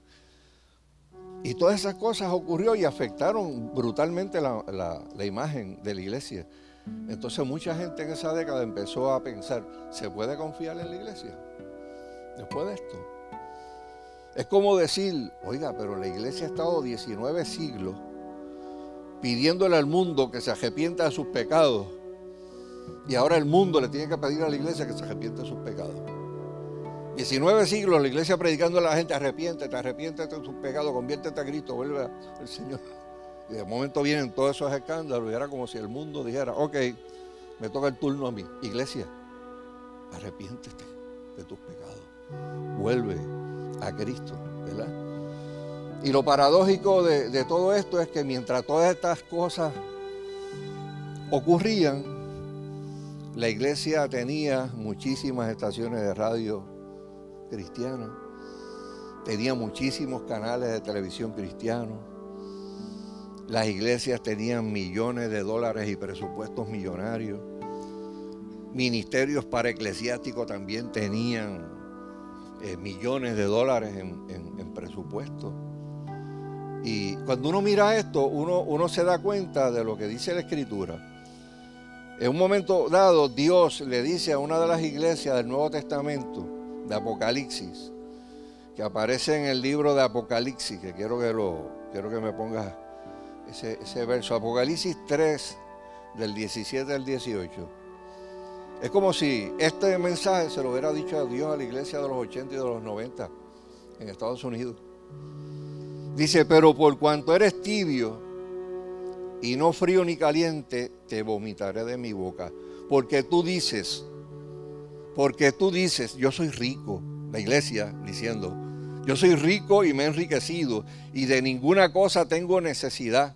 Y todas esas cosas ocurrió y afectaron brutalmente la, imagen de la iglesia. Entonces mucha gente en esa década empezó a pensar, ¿se puede confiar en la iglesia? Después de esto. Es como decir, oiga, pero la iglesia ha estado 19 siglos pidiéndole al mundo que se arrepienta de sus pecados. Y ahora el mundo le tiene que pedir a la iglesia que se arrepiente de sus pecados. 19 siglos la iglesia predicando a la gente, arrepiéntete, arrepiéntete de tus pecados, conviértete a Cristo, vuelve al Señor. *laughs* Y de momento vienen todos esos escándalos y era como si el mundo dijera, ok, me toca el turno a mí. Iglesia, arrepiéntete de tus pecados, vuelve a Cristo, ¿verdad? Y lo paradójico de, de todo esto es que mientras todas estas cosas ocurrían, la iglesia tenía muchísimas estaciones de radio cristiana, tenía muchísimos canales de televisión cristianos, las iglesias tenían millones de dólares y presupuestos millonarios, ministerios para eclesiásticos también tenían eh, millones de dólares en, presupuesto. Y cuando uno mira esto, uno, uno se da cuenta de lo que dice la Escritura. En un momento dado, Dios le dice a una de las iglesias del Nuevo Testamento, Apocalipsis, que aparece en el libro de Apocalipsis, que quiero que, lo, quiero que me pongas ese, ese verso, Apocalipsis 3, del 17 al 18. Es como si este mensaje se lo hubiera dicho a Dios a la iglesia de los 80 y de los 90 en Estados Unidos. Dice, pero por cuanto eres tibio y no frío ni caliente, te vomitaré de mi boca. Porque tú dices, porque tú dices, yo soy rico, la iglesia diciendo, yo soy rico y me he enriquecido y de ninguna cosa tengo necesidad.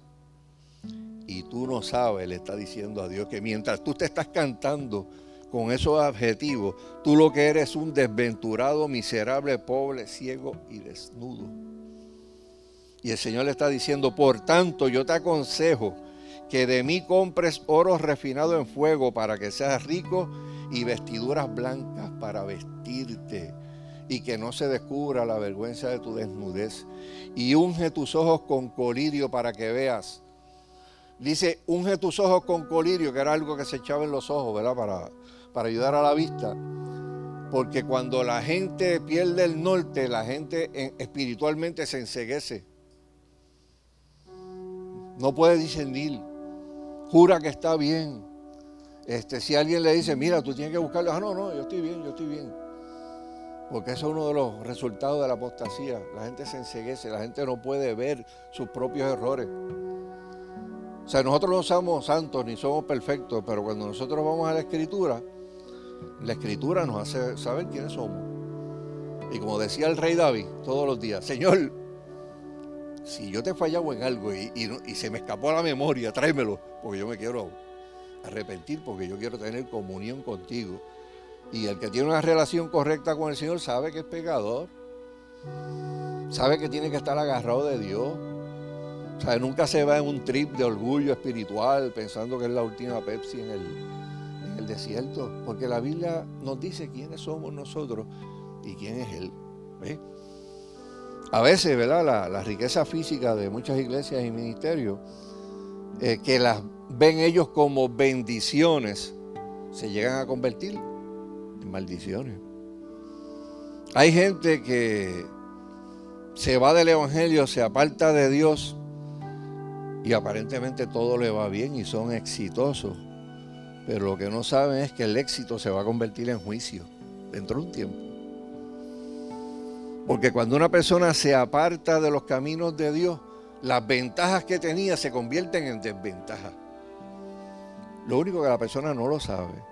Y tú no sabes, le está diciendo a Dios, que mientras tú te estás cantando con esos adjetivos, tú lo que eres es un desventurado, miserable, pobre, ciego y desnudo. Y el Señor le está diciendo, por tanto yo te aconsejo que de mí compres oro refinado en fuego para que seas rico y vestiduras blancas para vestirte y que no se descubra la vergüenza de tu desnudez. Y unge tus ojos con colirio para que veas. Dice, unge tus ojos con colirio, que era algo que se echaba en los ojos, ¿verdad? Para, para ayudar a la vista. Porque cuando la gente pierde el norte, la gente eh, espiritualmente se enseguece. No puede discernir. Jura que está bien este, si alguien le dice, mira, tú tienes que buscarlo, ah, no, no, yo estoy bien, yo estoy bien. Porque eso es uno de los resultados de la apostasía. La gente se enseguece, la gente no puede ver sus propios errores. O sea, nosotros no somos santos ni somos perfectos, pero cuando nosotros vamos a la escritura, la escritura nos hace saber quiénes somos. Y como decía el rey David todos los días, Señor, si yo te he fallado en algo y, se me escapó la memoria, tráemelo, porque yo me quiero arrepentir porque yo quiero tener comunión contigo. Y el que tiene una relación correcta con el Señor sabe que es pecador. Sabe que tiene que estar agarrado de Dios. O sea, nunca se va en un trip de orgullo espiritual pensando que es la última Pepsi en el, desierto. Porque la Biblia nos dice quiénes somos nosotros y quién es Él. A veces, ¿verdad? La, riqueza física de muchas iglesias y ministerios, eh, que las ven ellos como bendiciones, se llegan a convertir en maldiciones. Hay gente que se va del Evangelio, se aparta de Dios y aparentemente todo le va bien y son exitosos. Pero lo que no saben es que el éxito se va a convertir en juicio dentro de un tiempo. Porque cuando una persona se aparta de los caminos de Dios, las ventajas que tenía se convierten en desventajas. Lo único que la persona no lo sabe.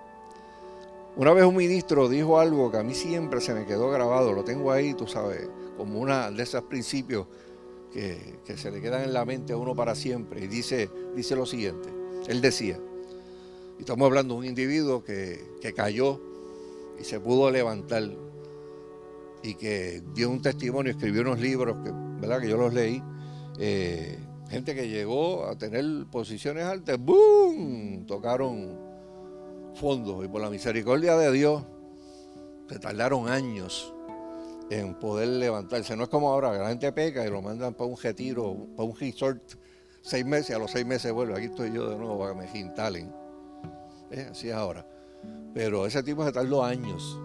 Una vez un ministro dijo algo que a mí siempre se me quedó grabado, lo tengo ahí, tú sabes, como una de esos principios que, se le quedan en la mente a uno para siempre. Y dice, dice lo siguiente, él decía, y estamos hablando de un individuo que, que cayó y se pudo levantar y que dio un testimonio, escribió unos libros que, ¿verdad? que yo los leí. Eh, gente que llegó a tener posiciones altas, ¡boom! Tocaron fondos y por la misericordia de Dios se tardaron años en poder levantarse. No es como ahora, la gente peca y lo mandan para un retiro, para un resort, seis meses, a los seis meses vuelve. Aquí estoy yo de nuevo para que me instalen. Así es ahora. Pero ese tipo se tardó años,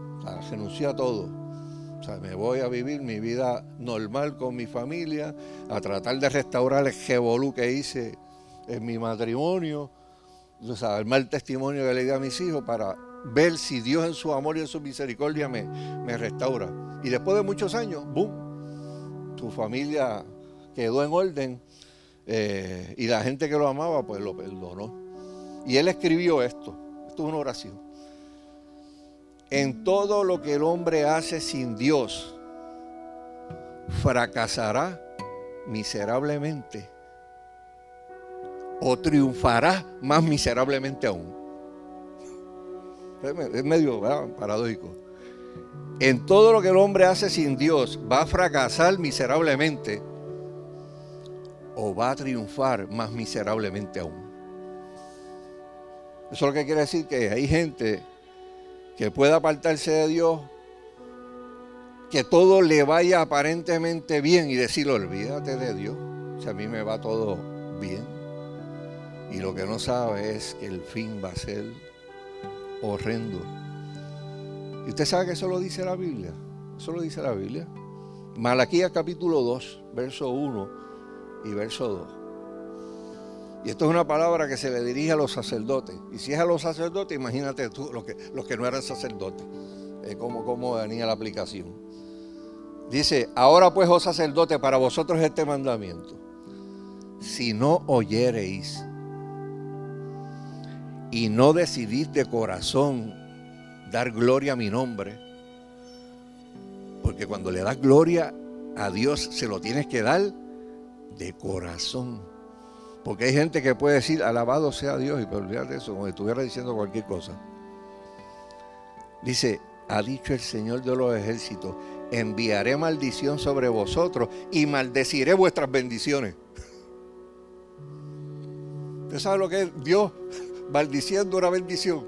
renunció a todo o sea, me voy a vivir mi vida normal con mi familia, a tratar de restaurar el revolú que hice en mi matrimonio, o sea, el mal testimonio que le di a mis hijos para ver si Dios en su amor y en su misericordia me, me restaura. Y después de muchos años, ¡boom! Tu familia quedó en orden eh, y la gente que lo amaba pues lo perdonó. Y él escribió esto, esto es una oración en todo lo que el hombre hace sin Dios, fracasará miserablemente o triunfará más miserablemente aún. Es medio paradójico. En todo lo que el hombre hace sin Dios, va a fracasar miserablemente o va a triunfar más miserablemente aún. Eso es lo que quiere decir que hay gente que pueda apartarse de Dios, que todo le vaya aparentemente bien y decirle, olvídate de Dios, si a mí me va todo bien. Y lo que no sabe es que el fin va a ser horrendo. Y usted sabe que eso lo dice la Biblia. Eso lo dice la Biblia. Malaquías capítulo 2, verso 1 y verso 2. Y esto es una palabra que se le dirige a los sacerdotes. Y si es a los sacerdotes, imagínate tú, los que, no eran sacerdotes, eh, cómo, cómo venía la aplicación. Dice, ahora pues, oh sacerdote, para vosotros este mandamiento. Si no oyereis y no decidís de corazón dar gloria a mi nombre, porque cuando le das gloria a Dios se lo tienes que dar de corazón. Porque hay gente que puede decir, alabado sea Dios, y pero olvídate eso, como si estuviera diciendo cualquier cosa. Dice, ha dicho el Señor de los ejércitos, enviaré maldición sobre vosotros y maldeciré vuestras bendiciones. *laughs* ¿Usted sabe lo que es Dios maldiciendo una bendición?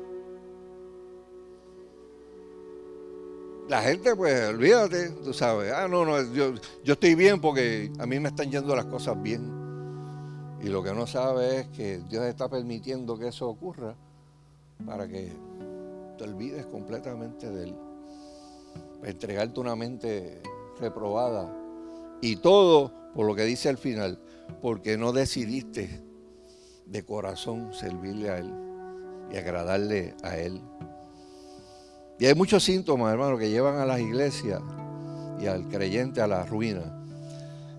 La gente, pues, olvídate, tú sabes, ah, no, no, yo, yo estoy bien porque a mí me están yendo las cosas bien. Y lo que no sabe es que Dios está permitiendo que eso ocurra para que te olvides completamente de Él. Entregarte una mente reprobada. Y todo por lo que dice al final, porque no decidiste de corazón servirle a Él y agradarle a Él. Y hay muchos síntomas, hermano, que llevan a las iglesias y al creyente a la ruina.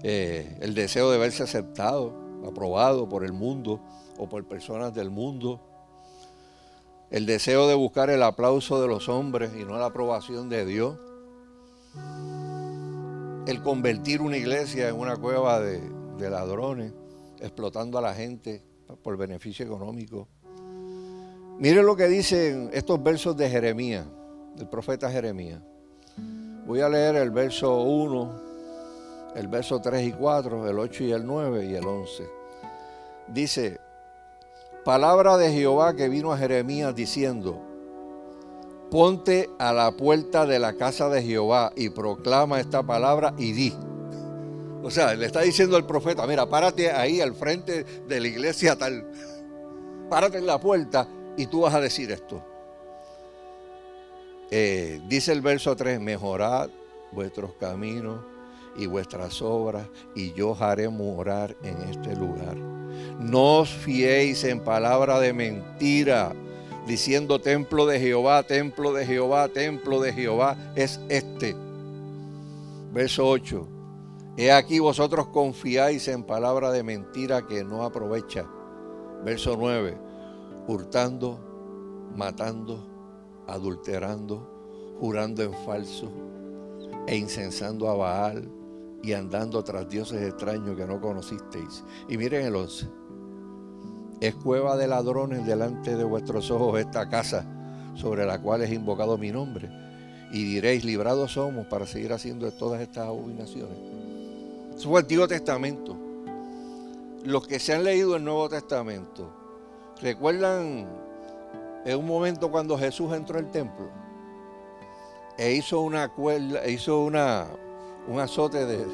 Eh, el deseo de verse aceptado, aprobado por el mundo o por personas del mundo. El deseo de buscar el aplauso de los hombres y no la aprobación de Dios. El convertir una iglesia en una cueva de, ladrones, explotando a la gente por beneficio económico. Miren lo que dicen estos versos de Jeremías, del profeta Jeremías. Voy a leer el verso 1 el verso 3 y 4, el 8 y el 9 y el 11. Dice, palabra de Jehová que vino a Jeremías diciendo, ponte a la puerta de la casa de Jehová y proclama esta palabra y di. *laughs* O sea, le está diciendo al profeta, mira, párate ahí al frente de la iglesia tal, párate en la puerta y tú vas a decir esto. Eh, dice el verso 3, mejorad vuestros caminos y vuestras obras, y yo haré morar en este lugar. No os fiéis en palabra de mentira, diciendo templo de Jehová, templo de Jehová, templo de Jehová, es este. Verso 8. He aquí vosotros confiáis en palabra de mentira que no aprovecha. Verso 9. Hurtando, matando, adulterando, jurando en falso e incensando a Baal y andando tras dioses extraños que no conocisteis. Y miren el 11. Es cueva de ladrones delante de vuestros ojos esta casa sobre la cual es invocado mi nombre. Y diréis, librados somos para seguir haciendo todas estas abominaciones. Eso fue el Antiguo Testamento. Los que se han leído el Nuevo Testamento, ¿recuerdan en un momento cuando Jesús entró al templo? E hizo una cuerda, hizo una, un azote de.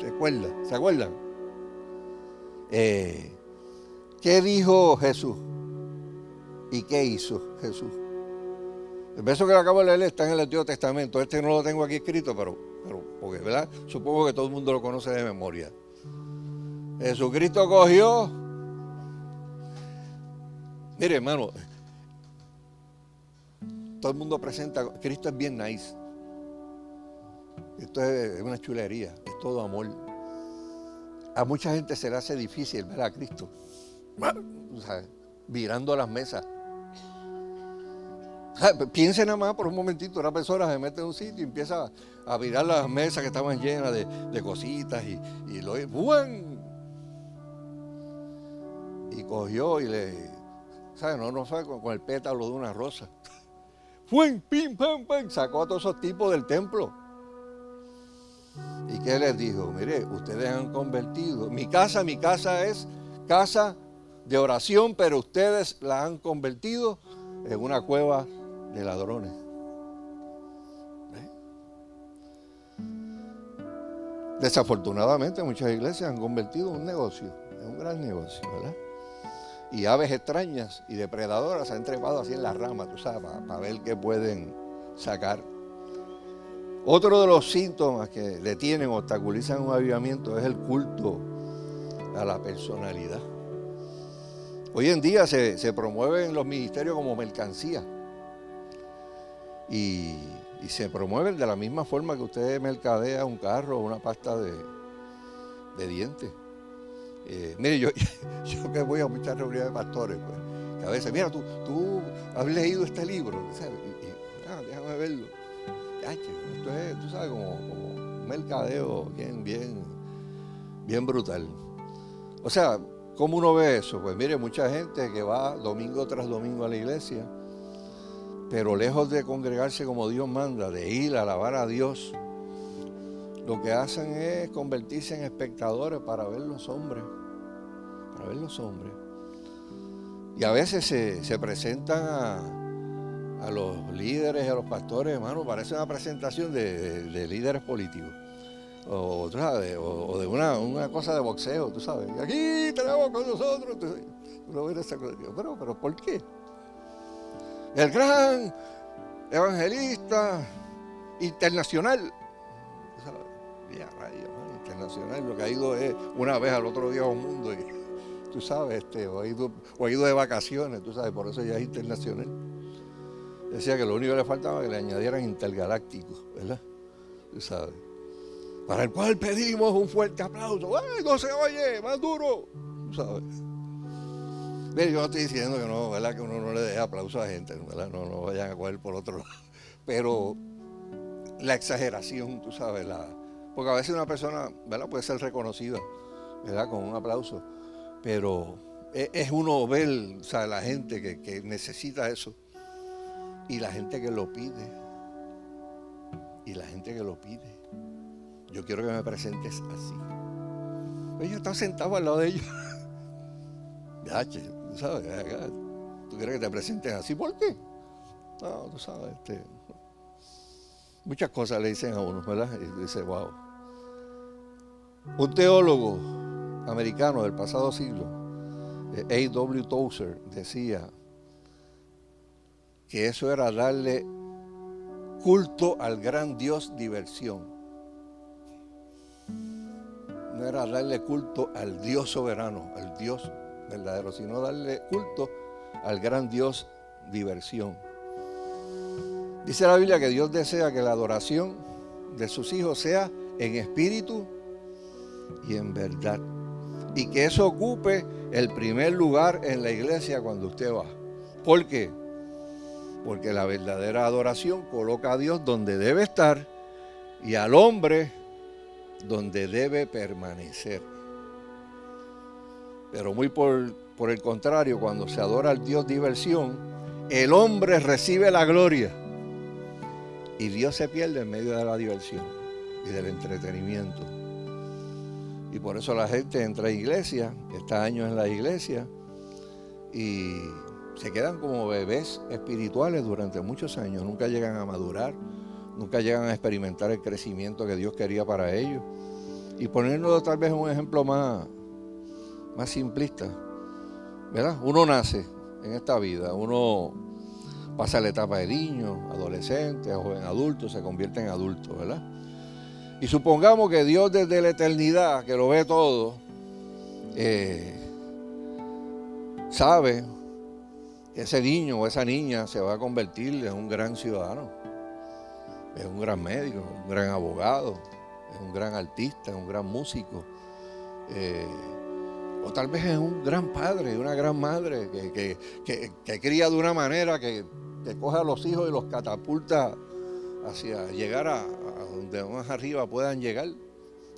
¿Recuerda? ¿Se acuerdan? Eh, ¿Qué dijo Jesús? ¿Y qué hizo Jesús? El verso que le acabo de leer está en el Antiguo Testamento. Este no lo tengo aquí escrito, pero, pero porque, ¿verdad? Supongo que todo el mundo lo conoce de memoria. Jesucristo cogió. Mire, hermano, todo el mundo presenta, Cristo es bien nice. Esto es una chulería, es todo amor. A mucha gente se le hace difícil ver a Cristo. virando las mesas. Piensen nada más por un momentito, una persona se mete en un sitio y empieza a virar las mesas que estaban llenas de, cositas y, y lo ¡buen! Y cogió y le, ¿sabes? No, no fue con, el pétalo de una rosa. *laughs* ¡Fue! ¡Pim, pam, pam! Sacó a todos esos tipos del templo. ¿Y qué les dijo? Mire, ustedes han convertido. Mi casa, mi casa es casa de oración, pero ustedes la han convertido en una cueva de ladrones. Desafortunadamente muchas iglesias han convertido un negocio, en un gran negocio, ¿verdad? Y aves extrañas y depredadoras se han trepado así en las ramas, tú sabes, para ver qué pueden sacar. Otro de los síntomas que detienen obstaculizan un avivamiento es el culto a la personalidad. Hoy en día se, se promueven los ministerios como mercancía. Y, se promueven de la misma forma que usted mercadea un carro o una pasta de, dientes. Eh, mire, yo, *laughs* yo que voy a muchas reuniones de pastores, pues, que a veces, mira, tú, tú has leído este libro, ah, déjame verlo esto es, tú sabes, como, un mercadeo bien, bien, bien brutal. O sea, ¿cómo uno ve eso? Pues mire, mucha gente que va domingo tras domingo a la iglesia, pero lejos de congregarse como Dios manda, de ir a alabar a Dios, lo que hacen es convertirse en espectadores para ver los hombres, para ver los hombres. Y a veces se, se presentan a, a los líderes a los pastores, hermano, parece una presentación de, líderes políticos. O, de una, una, cosa de boxeo, tú sabes. Aquí tenemos con nosotros. pero, pero, ¿por qué? El gran evangelista internacional. internacional, lo que ha ido es una vez al otro un mundo. Y, tú sabes, este, o, ha ido, o ha ido de vacaciones, tú sabes, por eso ya es internacional. Decía que lo único que le faltaba que le añadieran intergaláctico, ¿verdad? Tú sabes. Para el cual pedimos un fuerte aplauso. ¡Ay, no se oye! ¡Más duro! ¿Tú sabes? Mire, yo no estoy diciendo que no, ¿verdad? Que uno no le dé aplauso a gente, ¿verdad? No, no vayan a coger por otro lado. Pero la exageración, tú sabes, la, porque a veces una persona, ¿verdad? Puede ser reconocida, ¿verdad? Con un aplauso. Pero es, uno ver, o sea, la gente que, que necesita eso y la gente que lo pide. Y la gente que lo pide. Yo quiero que me presentes así. Ellos están sentados al lado de ellos. *laughs* Ya, tú sabes, tú quieres que te presentes así. ¿Por qué? No, tú sabes, este, muchas cosas le dicen a uno, ¿verdad? Y dice, wow. Un teólogo americano del pasado siglo, eh, A.W. Tozer, decía, que eso era darle culto al gran Dios diversión. No era darle culto al Dios soberano, al Dios verdadero, sino darle culto al gran Dios diversión. Dice la Biblia que Dios desea que la adoración de sus hijos sea en espíritu y en verdad. Y que eso ocupe el primer lugar en la iglesia cuando usted va. ¿Por qué? Porque la verdadera adoración coloca a Dios donde debe estar y al hombre donde debe permanecer. Pero muy por, el contrario, cuando se adora al Dios diversión, el hombre recibe la gloria y Dios se pierde en medio de la diversión y del entretenimiento. Y por eso la gente entra a iglesia, está años en la iglesia y se quedan como bebés espirituales durante muchos años, nunca llegan a madurar, nunca llegan a experimentar el crecimiento que Dios quería para ellos. Y poniéndolo tal vez un ejemplo más, más simplista, ¿verdad? Uno nace en esta vida, uno pasa la etapa de niño, adolescente, joven adulto, se convierte en adulto, ¿verdad? Y supongamos que Dios desde la eternidad, que lo ve todo, eh, sabe ese niño o esa niña se va a convertir en un gran ciudadano, en un gran médico, un gran abogado, en un gran artista, en un gran músico. Eh, o tal vez es un gran padre, una gran madre que, cría de una manera que, que coge a los hijos y los catapulta hacia llegar a, donde más arriba puedan llegar.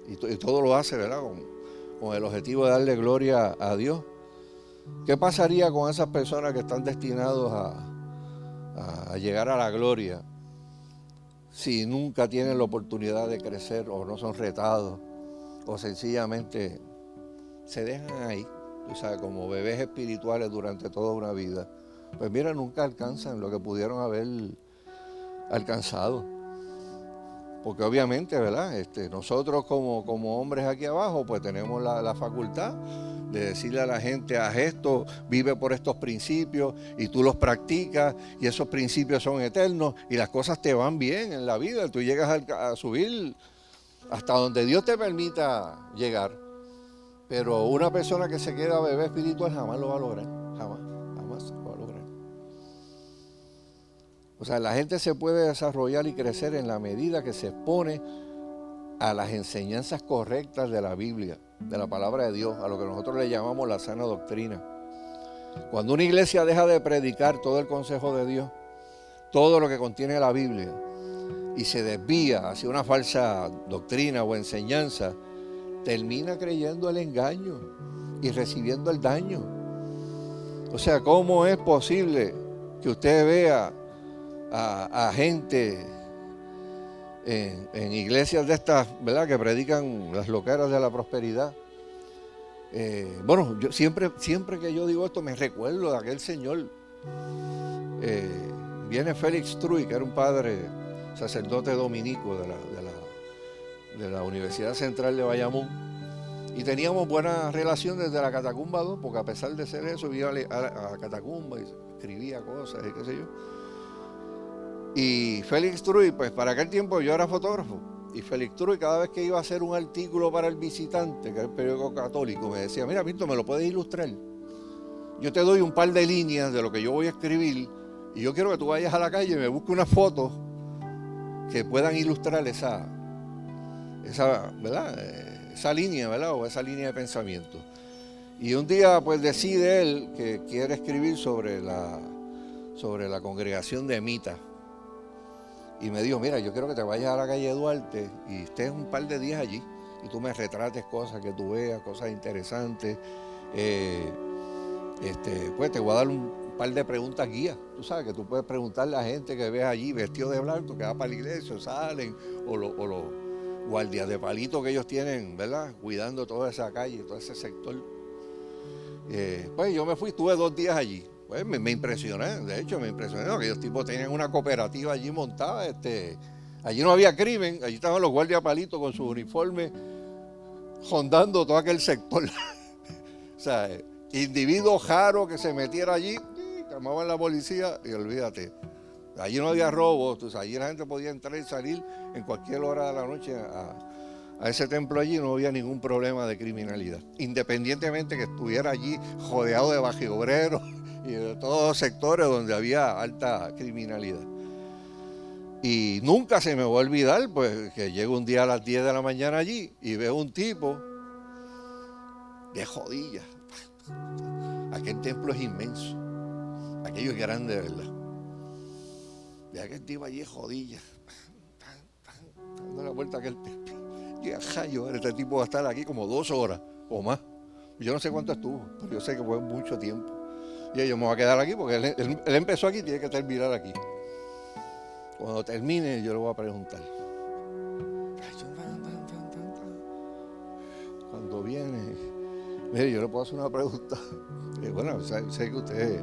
Y, todo lo hace, ¿verdad? Con, el objetivo de darle gloria a Dios. ¿Qué pasaría con esas personas que están destinados a, llegar a la gloria si nunca tienen la oportunidad de crecer o no son retados o sencillamente se dejan ahí, tú sabes, como bebés espirituales durante toda una vida? Pues mira, nunca alcanzan lo que pudieron haber alcanzado. Porque obviamente, ¿verdad? Este, nosotros como, como hombres aquí abajo, pues tenemos la, facultad de decirle a la gente, haz esto, vive por estos principios y tú los practicas y esos principios son eternos y las cosas te van bien en la vida. Tú llegas a, a subir hasta donde Dios te permita llegar. Pero una persona que se queda bebé espiritual jamás lo va a lograr, jamás. O sea, la gente se puede desarrollar y crecer en la medida que se expone a las enseñanzas correctas de la Biblia, de la palabra de Dios, a lo que nosotros le llamamos la sana doctrina. Cuando una iglesia deja de predicar todo el consejo de Dios, todo lo que contiene la Biblia, y se desvía hacia una falsa doctrina o enseñanza, termina creyendo el engaño y recibiendo el daño. O sea, ¿cómo es posible que usted vea a, gente en, iglesias de estas, ¿verdad? Que predican las loqueras de la prosperidad. Eh, bueno, yo siempre, siempre que yo digo esto me recuerdo de aquel señor. Eh, viene Félix Truy, que era un padre sacerdote dominico de la, de la, Universidad Central de Bayamón. Y teníamos buena relación desde la Catacumba 2, porque a pesar de ser eso, iba a, la Catacumba y escribía cosas y qué sé yo. Y Félix Truy, pues para aquel tiempo yo era fotógrafo. Y Félix Truy, cada vez que iba a hacer un artículo para el visitante, que era el periódico católico, me decía, mira, Pinto, ¿me lo puedes ilustrar? Yo te doy un par de líneas de lo que yo voy a escribir y yo quiero que tú vayas a la calle y me busques una foto que puedan ilustrar esa, esa, ¿verdad? esa línea, ¿verdad? O esa línea de pensamiento. Y un día pues decide él que quiere escribir sobre la, sobre la congregación de Mita y me dijo, mira, yo quiero que te vayas a la calle Duarte y estés un par de días allí y tú me retrates cosas que tú veas, cosas interesantes. Eh, este, pues te voy a dar un par de preguntas guías. Tú sabes que tú puedes preguntarle a la gente que ves allí vestido de blanco, que va para la iglesia, o salen, o, los guardias de palito que ellos tienen, ¿verdad? Cuidando toda esa calle, todo ese sector. Eh, pues yo me fui, estuve dos días allí. Pues me, impresioné, de hecho me impresioné, aquellos tipos tenían una cooperativa allí montada, este, allí no había crimen, allí estaban los guardias palitos con sus uniformes, rondando todo aquel sector. *laughs* o sea, individuo raro que se metiera allí, llamaban la policía y olvídate, Allí no había robos, allí la gente podía entrar y salir en cualquier hora de la noche a, ese templo allí, no había ningún problema de criminalidad. Independientemente que estuviera allí jodeado de bajobreros y de todos los sectores donde había alta criminalidad. Y nunca se me va a olvidar, pues, que llego un día a las 10 de la mañana allí y veo un tipo de jodillas. Aquel templo es inmenso. Aquello es grande, ¿verdad? Ve aquel tipo allí de jodillas. Dando la vuelta a aquel templo. Y yo, este tipo va a estar aquí como dos horas o más. Yo no sé cuánto estuvo, pero yo sé que fue mucho tiempo. Y yo me voy a quedar aquí porque él, empezó aquí tiene que terminar aquí. Cuando termine, yo le voy a preguntar. Cuando viene, mire, yo le puedo hacer una pregunta. Eh, bueno, sé, que usted es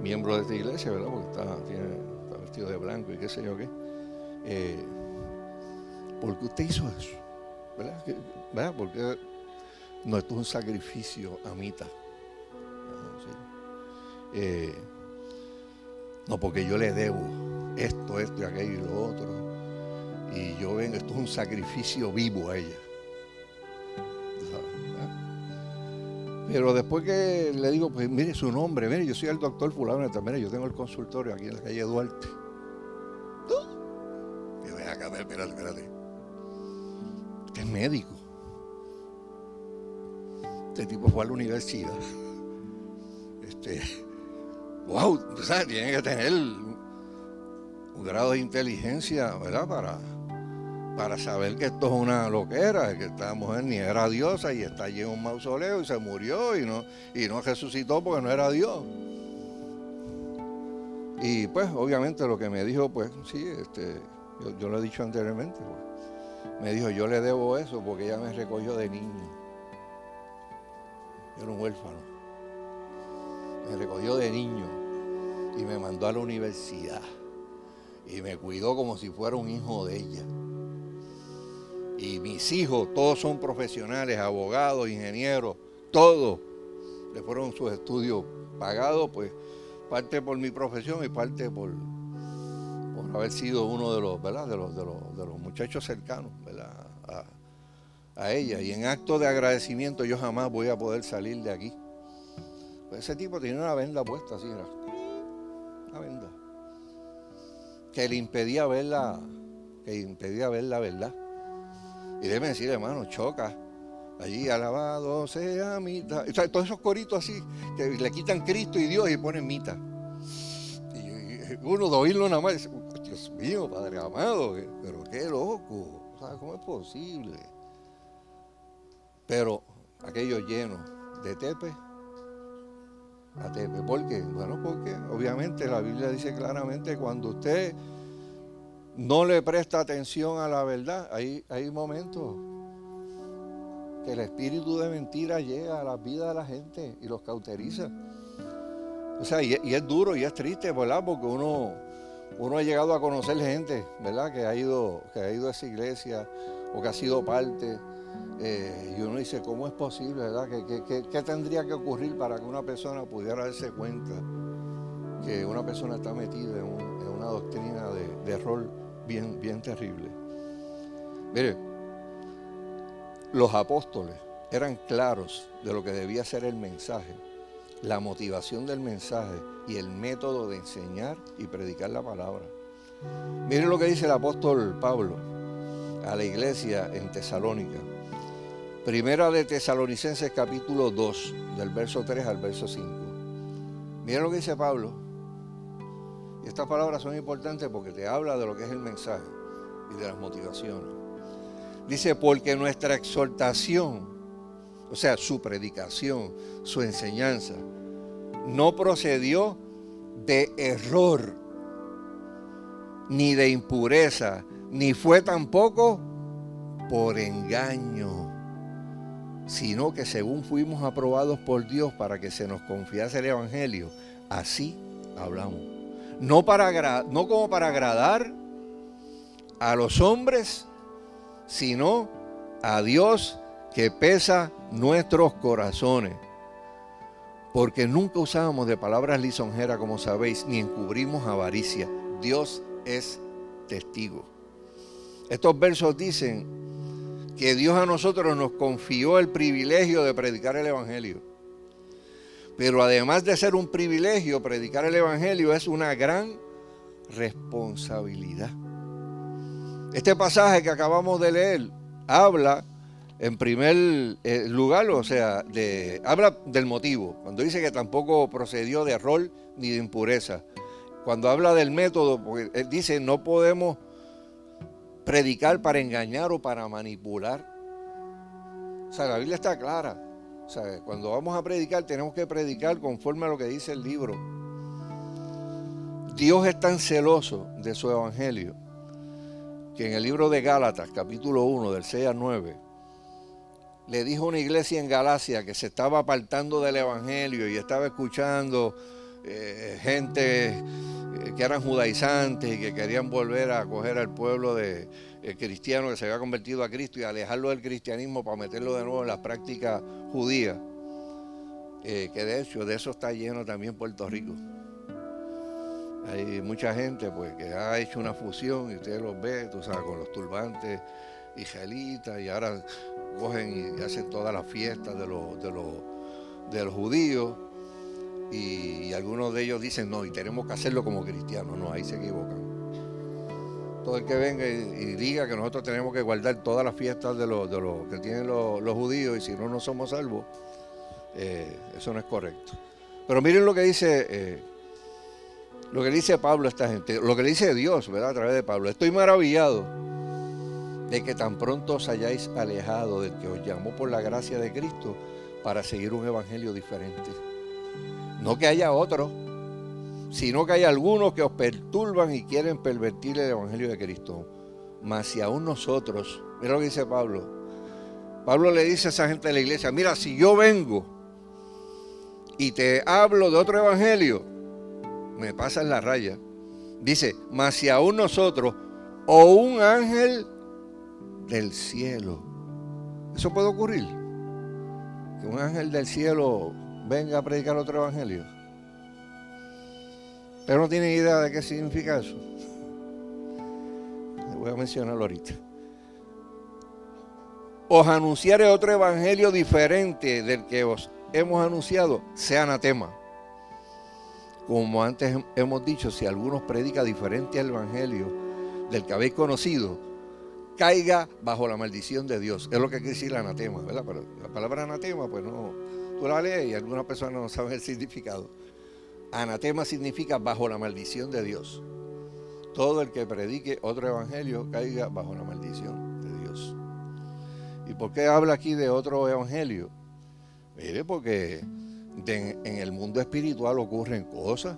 miembro de esta iglesia, ¿verdad? Porque está, vestido de blanco y qué sé yo qué. Eh, ¿Por qué usted hizo eso? ¿Verdad? ¿Verdad? Porque no, es un sacrificio a mitad. Eh, no, porque yo le debo esto, esto y aquello y lo otro. Y yo ven, esto es un sacrificio vivo a ella. Pero después que le digo, pues mire su nombre, mire, yo soy el doctor fulano, también yo tengo el consultorio aquí en la calle Duarte. Este es médico. Este tipo fue a la universidad. Este, wow, ¿sabes? tiene que tener un grado de inteligencia, ¿verdad? Para, para saber que esto es una loquera, que esta mujer ni era diosa y está allí en un mausoleo y se murió y no, y no resucitó porque no era Dios. Y pues obviamente lo que me dijo, pues sí, este, yo, lo he dicho anteriormente, pues, me dijo, yo le debo eso porque ella me recogió de niño. Yo era un huérfano me recogió de niño y me mandó a la universidad. Y me cuidó como si fuera un hijo de ella. Y mis hijos, todos son profesionales, abogados, ingenieros, todos. Le fueron sus estudios pagados, pues parte por mi profesión y parte por, por haber sido uno de los, ¿verdad? De los, de los, muchachos cercanos A, a ella. Y en acto de agradecimiento yo jamás voy a poder salir de aquí ese tipo tenía una venda puesta así, era. Una venda. Que le impedía ver la, que impedía ver la verdad. Y déjeme decir, hermano, choca. Allí alabado sea mitad. todos esos coritos así, que le quitan Cristo y Dios y ponen mitad. Y, uno de oírlo nada más Dios mío, Padre amado, pero qué loco. ¿Cómo es posible? Pero aquello lleno de tepe ¿Por qué? Bueno, porque obviamente la Biblia dice claramente cuando usted no le presta atención a la verdad, hay, hay momentos que el espíritu de mentira llega a la vida de la gente y los cauteriza. O sea, y, es duro y es triste, ¿verdad? Porque uno, uno ha llegado a conocer gente, ¿verdad? Que ha ido, que ha ido a esa iglesia o que ha sido parte eh, y uno dice, ¿cómo es posible, verdad? ¿Qué, tendría que ocurrir para que una persona pudiera darse cuenta que una persona está metida en, una doctrina de, error bien, bien terrible? Mire, los apóstoles eran claros de lo que debía ser el mensaje, la motivación del mensaje y el método de enseñar y predicar la palabra. Mire lo que dice el apóstol Pablo a la iglesia en Tesalónica. Primera de Tesalonicenses capítulo 2, del verso 3 al verso 5. Mira lo que dice Pablo. Estas palabras son importantes porque te habla de lo que es el mensaje y de las motivaciones. Dice, porque nuestra exhortación, o sea, su predicación, su enseñanza, no procedió de error, ni de impureza, ni fue tampoco por engaño sino que según fuimos aprobados por Dios para que se nos confiase el Evangelio, así hablamos. No, para, no como para agradar a los hombres, sino a Dios que pesa nuestros corazones. Porque nunca usábamos de palabras lisonjeras, como sabéis, ni encubrimos avaricia. Dios es testigo. Estos versos dicen que Dios a nosotros nos confió el privilegio de predicar el Evangelio. Pero además de ser un privilegio, predicar el Evangelio es una gran responsabilidad. Este pasaje que acabamos de leer habla en primer eh, lugar, o sea, habla del motivo, cuando dice que tampoco procedió de error ni de impureza. Cuando habla del método, porque él dice, no podemos predicar para engañar o para manipular. O sea, la Biblia está clara. O sea, cuando vamos a predicar tenemos que predicar conforme a lo que dice el libro. Dios es tan celoso de su evangelio que en el libro de Gálatas, capítulo 1, del 6 al 9, le dijo a una iglesia en Galacia que se estaba apartando del evangelio y estaba escuchando eh, gente eh, que eran judaizantes y que querían volver a acoger al pueblo de eh, cristiano que se había convertido a Cristo y alejarlo del cristianismo para meterlo de nuevo en las prácticas judías. que de hecho de eso está lleno también Puerto Rico. Hay mucha gente pues que ha hecho una fusión y usted los ve, tú sabes, con los turbantes y gelitas y ahora cogen y hacen todas las fiestas de los, de los, de los judíos y, algunos de ellos dicen, no, y tenemos que hacerlo como cristianos. No, ahí se equivocan. Todo el que venga y, diga que nosotros tenemos que guardar todas las fiestas de los, de que tienen los, judíos y si no, no somos salvos, eh, eso no es correcto. Pero miren lo que dice, eh, lo que dice Pablo a esta gente, lo que dice Dios, ¿verdad? A través de Pablo. Estoy maravillado de que tan pronto os hayáis alejado del que os llamó por la gracia de Cristo para seguir un evangelio diferente. No que haya otro, sino que hay algunos que os perturban y quieren pervertir el Evangelio de Cristo. Mas si aún nosotros, mira lo que dice Pablo. Pablo le dice a esa gente de la iglesia, mira, si yo vengo y te hablo de otro Evangelio, me pasa en la raya. Dice, mas si aún nosotros o un ángel del cielo. ¿Eso puede ocurrir? Que un ángel del cielo venga a predicar otro evangelio. Pero no tiene idea de qué significa eso. voy a mencionarlo ahorita. Os anunciaré otro evangelio diferente del que os hemos anunciado, sea anatema. Como antes hemos dicho, si algunos predica diferente al evangelio del que habéis conocido, caiga bajo la maldición de Dios. Es lo que quiere decir anatema, ¿verdad? Pero la palabra anatema, pues no, Tú y algunas personas no saben el significado. Anatema significa bajo la maldición de Dios. Todo el que predique otro evangelio caiga bajo la maldición de Dios. ¿Y por qué habla aquí de otro evangelio? Mire, porque en el mundo espiritual ocurren cosas.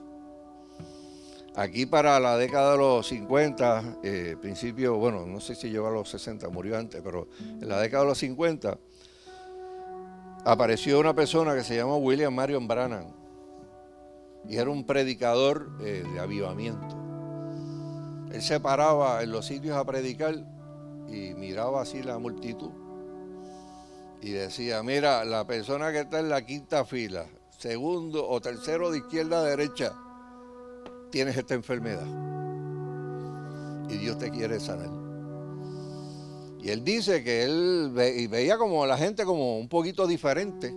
Aquí para la década de los 50, eh, principio, bueno, no sé si llegó a los 60, murió antes, pero en la década de los 50 apareció una persona que se llamó William Marion Branham y era un predicador eh, de avivamiento. Él se paraba en los sitios a predicar y miraba así la multitud y decía, mira, la persona que está en la quinta fila, segundo o tercero de izquierda a derecha, tienes esta enfermedad y Dios te quiere sanar. Y él dice que él veía como a la gente como un poquito diferente.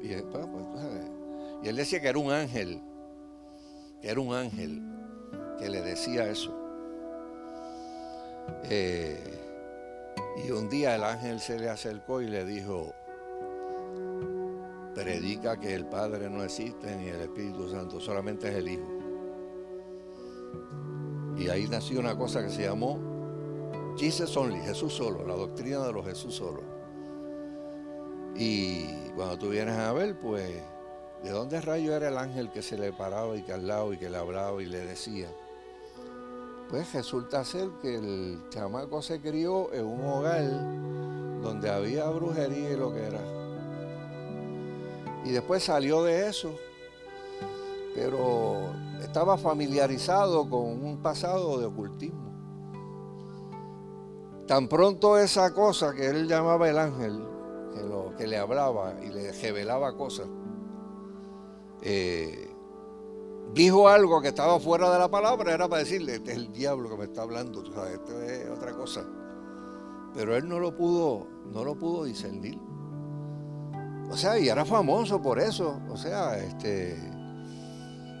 Y, él, pues, pues, y él decía que era un ángel, que era un ángel que le decía eso. Eh, y un día el ángel se le acercó y le dijo, predica que el Padre no existe ni el Espíritu Santo, solamente es el Hijo. Y ahí nació una cosa que se llamó Jesus only, Jesús solo, la doctrina de los Jesús solo. Y cuando tú vienes a ver, pues, ¿de dónde rayo era el ángel que se le paraba y que al lado y que le hablaba y le decía? Pues resulta ser que el chamaco se crió en un hogar donde había brujería y lo que era. Y después salió de eso, pero estaba familiarizado con un pasado de ocultismo. Tan pronto esa cosa que él llamaba el ángel, que, le hablaba y le revelaba cosas, eh, dijo algo que estaba fuera de la palabra, era para decirle, este es el diablo que me está hablando, tú sabes, esto es otra cosa. Pero él no lo pudo, no lo pudo discernir. O sea, y era famoso por eso. O sea, este.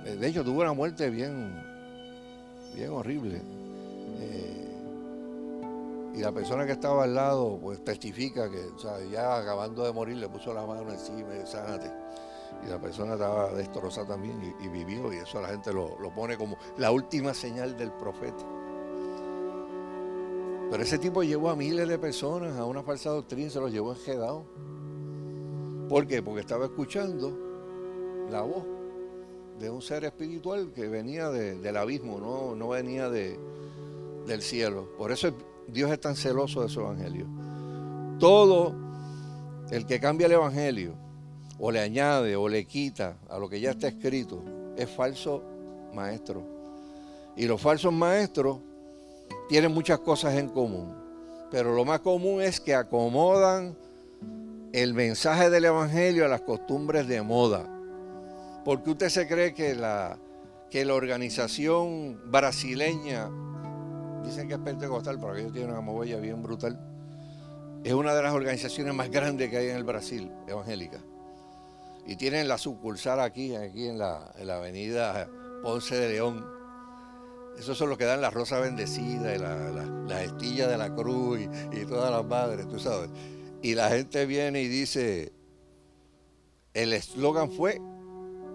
De hecho, tuvo una muerte bien, bien horrible. Eh, y la persona que estaba al lado, pues testifica que, o sea, ya acabando de morir, le puso la mano encima y sánate. Y la persona estaba destrozada también y, vivió, y eso la gente lo, lo pone como la última señal del profeta. Pero ese tipo llevó a miles de personas a una falsa doctrina, se los llevó enjedado. ¿Por qué? Porque estaba escuchando la voz de un ser espiritual que venía del abismo, no, no venía de, del cielo. Por eso Dios es tan celoso de su evangelio. Todo el que cambia el evangelio, o le añade, o le quita a lo que ya está escrito, es falso maestro. Y los falsos maestros tienen muchas cosas en común, pero lo más común es que acomodan el mensaje del Evangelio a las costumbres de moda. Porque usted se cree que la, que la organización brasileña, dicen que es pentecostal, pero ellos tienen una movella bien brutal, es una de las organizaciones más grandes que hay en el Brasil, evangélica. Y tienen la sucursal aquí, aquí en la, avenida Ponce de León. Esos son los que dan la rosa bendecida y la, estilla de la cruz y, y todas las madres, tú sabes y la gente viene y dice, el eslogan fue,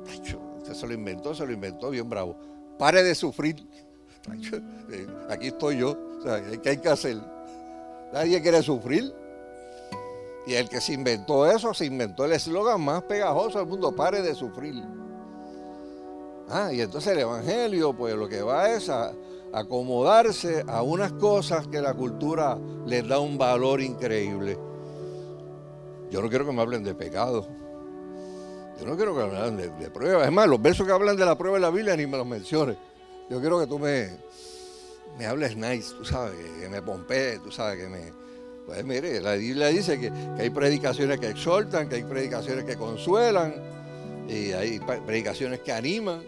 usted se lo inventó, se lo inventó bien bravo, pare de sufrir. Aquí estoy yo, ¿qué hay que hacer? Nadie quiere sufrir. Y el que se inventó eso, se inventó el eslogan más pegajoso del mundo, pare de sufrir. Ah, y entonces el Evangelio, pues lo que va es a acomodarse a unas cosas que la cultura les da un valor increíble. Yo no quiero que me hablen de pecado. Yo no quiero que me hablen de, pruebas. Es más, los versos que hablan de la prueba de la Biblia ni me los menciones. Yo quiero que tú me, me hables nice, tú sabes, que, me pompees, tú sabes, que me... Pues mire, la Biblia dice que, hay predicaciones que exhortan, que hay predicaciones que consuelan, y hay predicaciones que animan,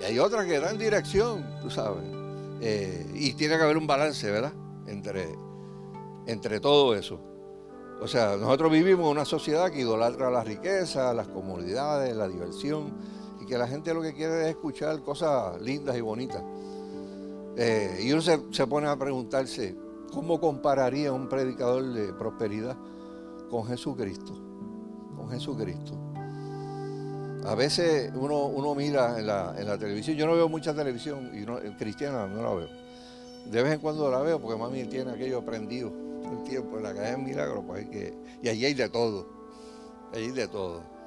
y hay otras que dan dirección, tú sabes. Eh, y tiene que haber un balance, ¿verdad? Entre, entre todo eso. O sea, nosotros vivimos en una sociedad que idolatra la riqueza, las comodidades, la diversión, que la gente lo que quiere es escuchar cosas lindas y bonitas. Eh, y uno se, pone a preguntarse, ¿cómo compararía un predicador de prosperidad con Jesucristo? Con Jesucristo. A veces uno, uno mira en la, en la, televisión, yo no veo mucha televisión, y no, cristiana no la veo. De vez en cuando la veo porque mami tiene aquello prendido el tiempo en la calle de Milagro, pues. Y allí hay de todo. Allí hay de todo.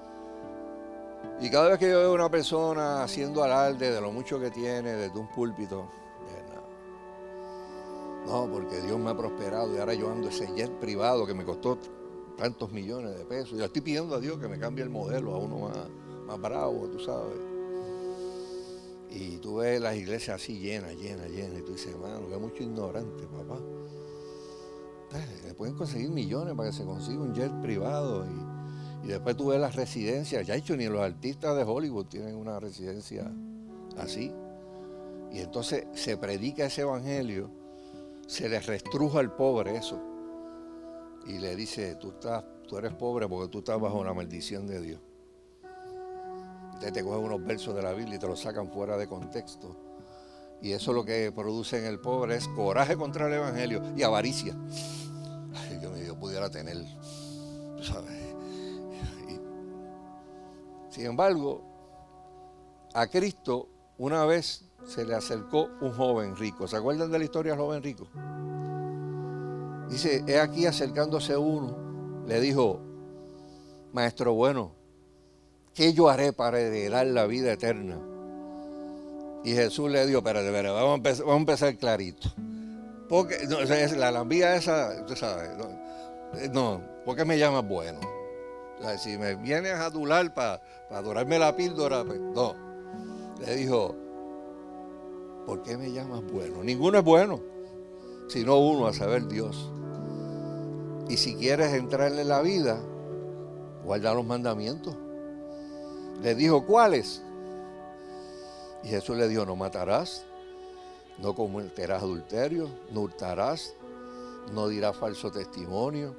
Y cada vez que yo veo a una persona haciendo alarde de lo mucho que tiene desde un púlpito, no, porque Dios me ha prosperado y ahora yo ando ese jet privado que me costó tantos millones de pesos. Y le estoy pidiendo a Dios que me cambie el modelo a uno más, más bravo, tú sabes. Y tú ves las iglesias así llenas, llenas, llenas. Y tú dices, hermano, que mucho ignorante, papá. Le pueden conseguir millones para que se consiga un jet privado y, después tú ves las residencias. Ya hecho, ni los artistas de Hollywood tienen una residencia así. Y entonces se predica ese evangelio, se le restruja al pobre eso. Y le dice, tú, estás, tú eres pobre porque tú estás bajo una maldición de Dios. Entonces te cogen unos versos de la Biblia y te los sacan fuera de contexto. Y eso lo que produce en el pobre es coraje contra el Evangelio y avaricia pudiera tener. Sin embargo, a Cristo una vez se le acercó un joven rico. ¿Se acuerdan de la historia del joven rico? Dice, he aquí acercándose uno, le dijo, maestro bueno, ¿qué yo haré para heredar la vida eterna? Y Jesús le dijo, espérate, espérate, vamos a empezar, vamos a empezar clarito. Porque no, la lambía esa, usted sabe, eh, no, ¿por qué me llamas bueno? Si me vienes a adular para adorarme la píldora, pues no. Le dijo, ¿por qué me llamas bueno? Ninguno es bueno, sino uno, a saber Dios. Y si quieres entrarle en la vida, guarda los mandamientos. Le dijo, ¿cuáles? Y Jesús le dijo, no matarás, no cometerás adulterio, no hurtarás, no dirás falso testimonio,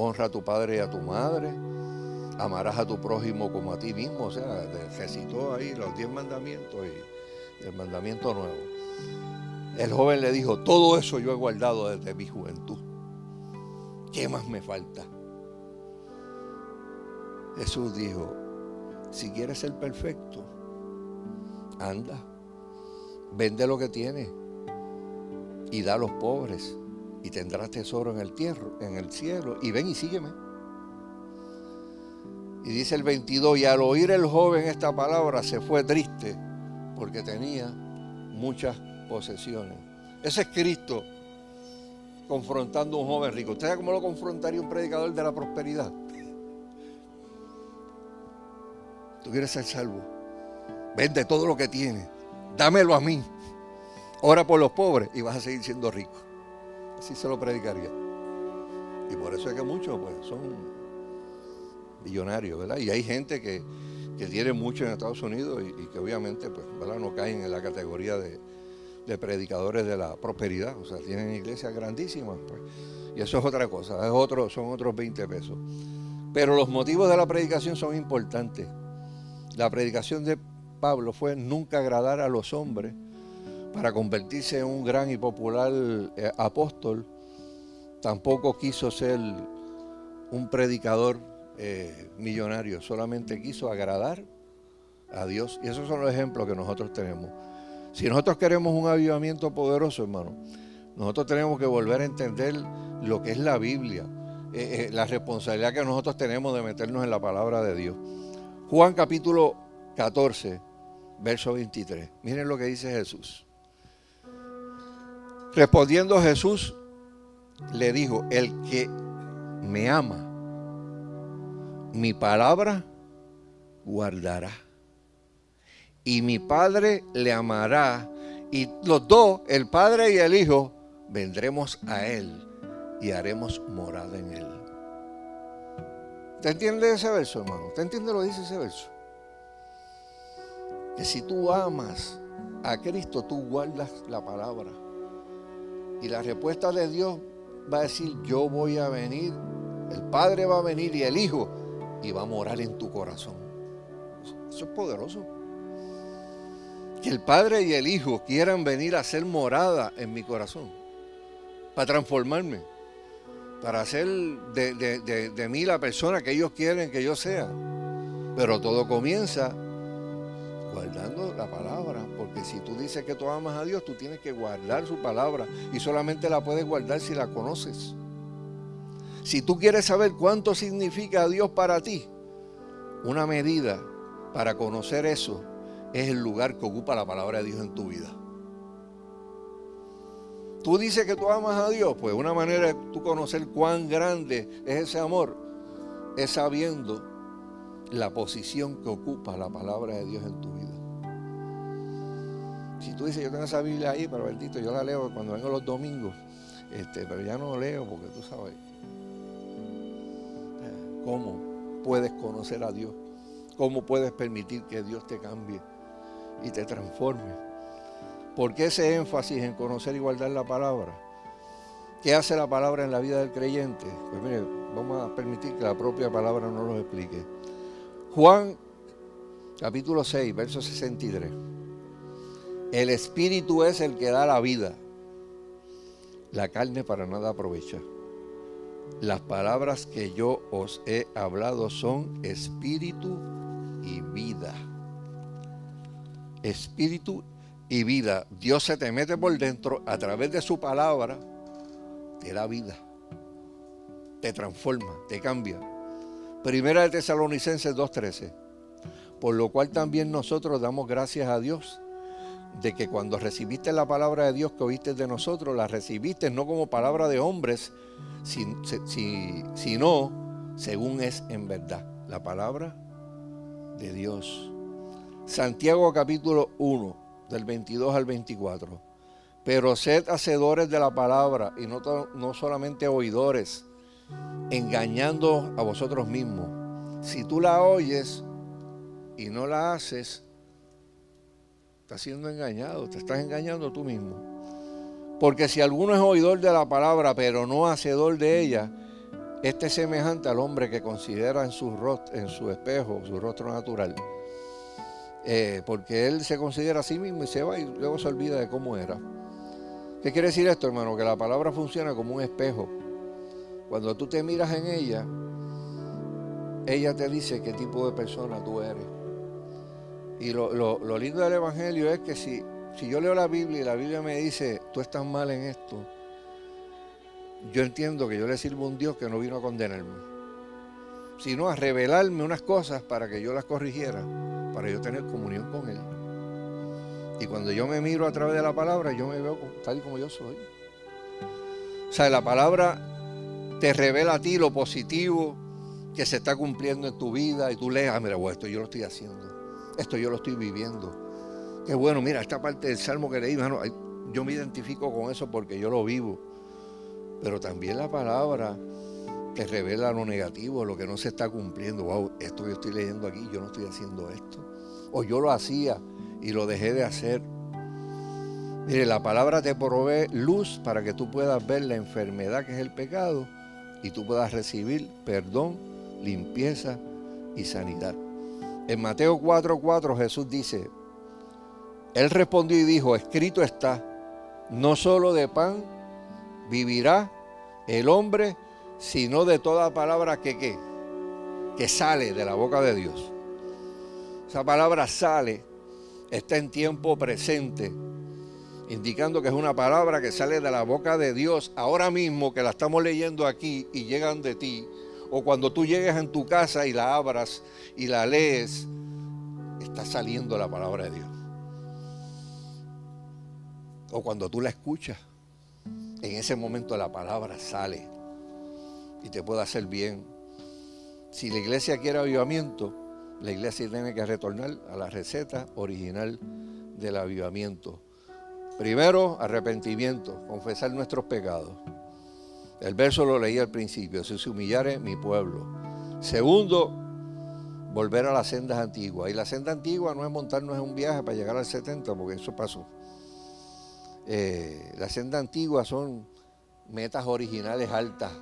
honra a tu padre y a tu madre, amarás a tu prójimo como a ti mismo. O sea, recitó ahí los diez mandamientos y el mandamiento nuevo. El joven le dijo, todo eso yo he guardado desde mi juventud. ¿Qué más me falta? Jesús dijo, si quieres ser perfecto, anda, vende lo que tienes y da a los pobres y tendrás tesoro en el, tierra, en el cielo y ven y sígueme. Y dice el 22, y al oír el joven esta palabra se fue triste porque tenía muchas posesiones. Ese es Cristo confrontando a un joven rico. ¿Usted cómo lo confrontaría un predicador de la prosperidad? Tú quieres ser salvo. Vende todo lo que tienes. Dámelo a mí. Ora por los pobres y vas a seguir siendo rico. Así se lo predicaría. Y por eso es que muchos pues, son millonarios, ¿verdad? Y hay gente que, tiene mucho en Estados Unidos y, que obviamente pues, ¿verdad? no caen en la categoría de, predicadores de la prosperidad. O sea, tienen iglesias grandísimas. Pues. Y eso es otra cosa, es otro, son otros 20 pesos. Pero los motivos de la predicación son importantes. La predicación de Pablo fue nunca agradar a los hombres para convertirse en un gran y popular eh, apóstol. Tampoco quiso ser un predicador eh, millonario, solamente quiso agradar a Dios. Y esos son los ejemplos que nosotros tenemos. Si nosotros queremos un avivamiento poderoso, hermano, nosotros tenemos que volver a entender lo que es la Biblia, eh, la responsabilidad que nosotros tenemos de meternos en la palabra de Dios. Juan capítulo 14, verso 23. Miren lo que dice Jesús. Respondiendo Jesús, le dijo, el que me ama, mi palabra guardará. Y mi Padre le amará. Y los dos, el Padre y el Hijo, vendremos a Él y haremos morada en Él. ¿Te entiende ese verso, hermano? ¿Te entiende lo que dice ese verso? Que si tú amas a Cristo, tú guardas la palabra. Y la respuesta de Dios va a decir, yo voy a venir, el Padre va a venir y el Hijo, y va a morar en tu corazón. Eso es poderoso. Que el Padre y el Hijo quieran venir a ser morada en mi corazón, para transformarme para hacer de, mí la persona que ellos quieren que yo sea. Pero todo comienza guardando la palabra, porque si tú dices que tú amas a Dios, tú tienes que guardar su palabra y solamente la puedes guardar si la conoces. Si tú quieres saber cuánto significa Dios para ti, una medida para conocer eso es el lugar que ocupa la palabra de Dios en tu vida. Tú dices que tú amas a Dios, pues una manera de tú conocer cuán grande es ese amor es sabiendo la posición que ocupa la palabra de Dios en tu vida. Si tú dices, yo tengo esa Biblia ahí, pero bendito, yo la leo cuando vengo los domingos, este, pero ya no leo porque tú sabes cómo puedes conocer a Dios, cómo puedes permitir que Dios te cambie y te transforme. ¿Por qué ese énfasis en conocer y guardar la palabra? ¿Qué hace la palabra en la vida del creyente? Pues mire, vamos a permitir que la propia palabra nos lo explique. Juan capítulo 6, verso 63. El espíritu es el que da la vida. La carne para nada aprovecha. Las palabras que yo os he hablado son espíritu y vida. Espíritu y vida. Dios se te mete por dentro a través de su palabra, te da vida, te transforma, te cambia. Primera de Tesalonicenses 2.13. Por lo cual también nosotros damos gracias a Dios de que cuando recibiste la palabra de Dios que oíste de nosotros, la recibiste no como palabra de hombres, sino según es en verdad la palabra de Dios. Santiago capítulo 1, del 22 al 24. Pero sed hacedores de la palabra y no, no solamente oidores, engañando a vosotros mismos. Si tú la oyes y no la haces, estás siendo engañado, te estás engañando tú mismo. Porque si alguno es oidor de la palabra, pero no hacedor de ella, este es semejante al hombre que considera en su, rostro, en su espejo, su rostro natural. Eh, porque él se considera a sí mismo y se va y luego se olvida de cómo era. ¿Qué quiere decir esto, hermano? Que la palabra funciona como un espejo. Cuando tú te miras en ella, ella te dice qué tipo de persona tú eres. Y lo, lindo del Evangelio es que si, si yo leo la Biblia y la Biblia me dice, tú estás mal en esto, yo entiendo que yo le sirvo a un Dios que no vino a condenarme, sino a revelarme unas cosas para que yo las corrigiera, para yo tener comunión con Él. Y cuando yo me miro a través de la palabra, yo me veo tal como yo soy. O sea, la palabra te revela a ti lo positivo que se está cumpliendo en tu vida y tú lees, ah, mira, esto yo lo estoy haciendo esto yo lo estoy viviendo. Qué bueno, mira, esta parte del salmo que leí, yo me identifico con eso porque yo lo vivo. Pero también la palabra te revela lo negativo, lo que no se está cumpliendo. Wow, esto yo estoy leyendo aquí, yo no estoy haciendo esto. O yo lo hacía y lo dejé de hacer. Mire, la palabra te provee luz para que tú puedas ver la enfermedad que es el pecado y tú puedas recibir perdón, limpieza y sanidad. En Mateo 4:4 Jesús dice, Él respondió y dijo, escrito está, no solo de pan vivirá el hombre, sino de toda palabra que, ¿qué? que sale de la boca de Dios. Esa palabra sale, está en tiempo presente, indicando que es una palabra que sale de la boca de Dios ahora mismo que la estamos leyendo aquí y llegan de ti o cuando tú llegues en tu casa y la abras y la lees, está saliendo la palabra de Dios. O cuando tú la escuchas, en ese momento la palabra sale y te puede hacer bien. Si la iglesia quiere avivamiento, la iglesia tiene que retornar a la receta original del avivamiento. Primero, arrepentimiento, confesar nuestros pecados. El verso lo leí al principio, si se humillare mi pueblo. Segundo, volver a las sendas antiguas. Y la senda antigua no es montarnos en un viaje para llegar al 70, porque eso pasó. Eh, la senda antigua son metas originales altas,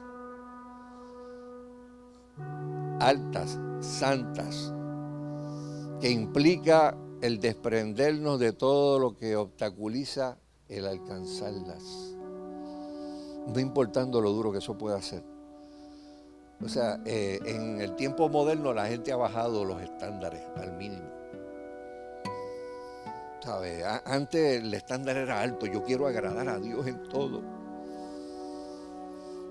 altas, santas, que implica el desprendernos de todo lo que obstaculiza el alcanzarlas no importando lo duro que eso pueda ser. O sea, eh, en el tiempo moderno la gente ha bajado los estándares al mínimo. ¿Sabes? Antes el estándar era alto, yo quiero agradar a Dios en todo.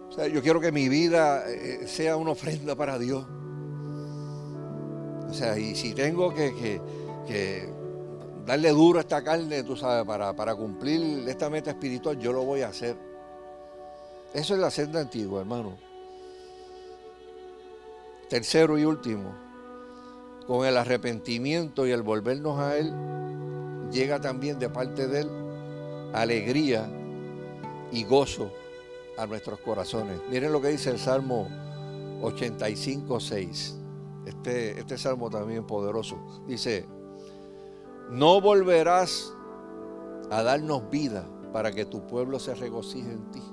O sea, yo quiero que mi vida eh, sea una ofrenda para Dios. O sea, y si tengo que, darle duro a esta carne, tú sabes, para, para cumplir esta meta espiritual, yo lo voy a hacer. Eso es la senda antigua, hermano. Tercero y último, con el arrepentimiento y el volvernos a Él, llega también de parte de Él alegría y gozo a nuestros corazones. Miren lo que dice el Salmo 85, 6. Este, este salmo también poderoso. Dice, no volverás a darnos vida para que tu pueblo se regocije en ti.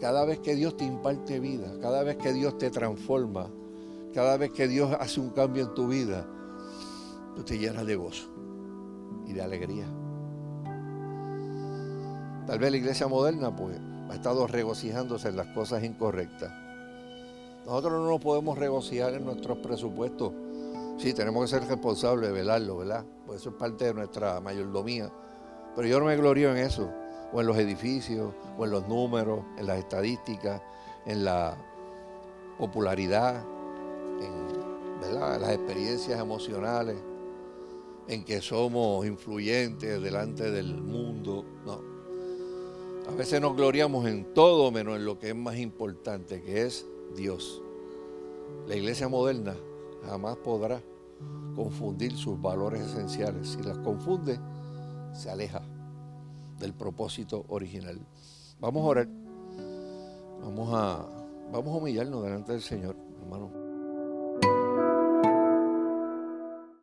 Cada vez que Dios te imparte vida, cada vez que Dios te transforma, cada vez que Dios hace un cambio en tu vida, tú te llenas de gozo y de alegría. Tal vez la iglesia moderna pues ha estado regocijándose en las cosas incorrectas. Nosotros no nos podemos regocijar en nuestros presupuestos. Sí, tenemos que ser responsables de velarlo, ¿verdad? Pues eso es parte de nuestra mayordomía. Pero yo no me glorío en eso o en los edificios, o en los números, en las estadísticas, en la popularidad, en las experiencias emocionales, en que somos influyentes delante del mundo. No. A veces nos gloriamos en todo menos en lo que es más importante, que es Dios. La iglesia moderna jamás podrá confundir sus valores esenciales. Si las confunde, se aleja del propósito original. Vamos a orar. Vamos a, vamos a humillarnos delante del Señor, hermano.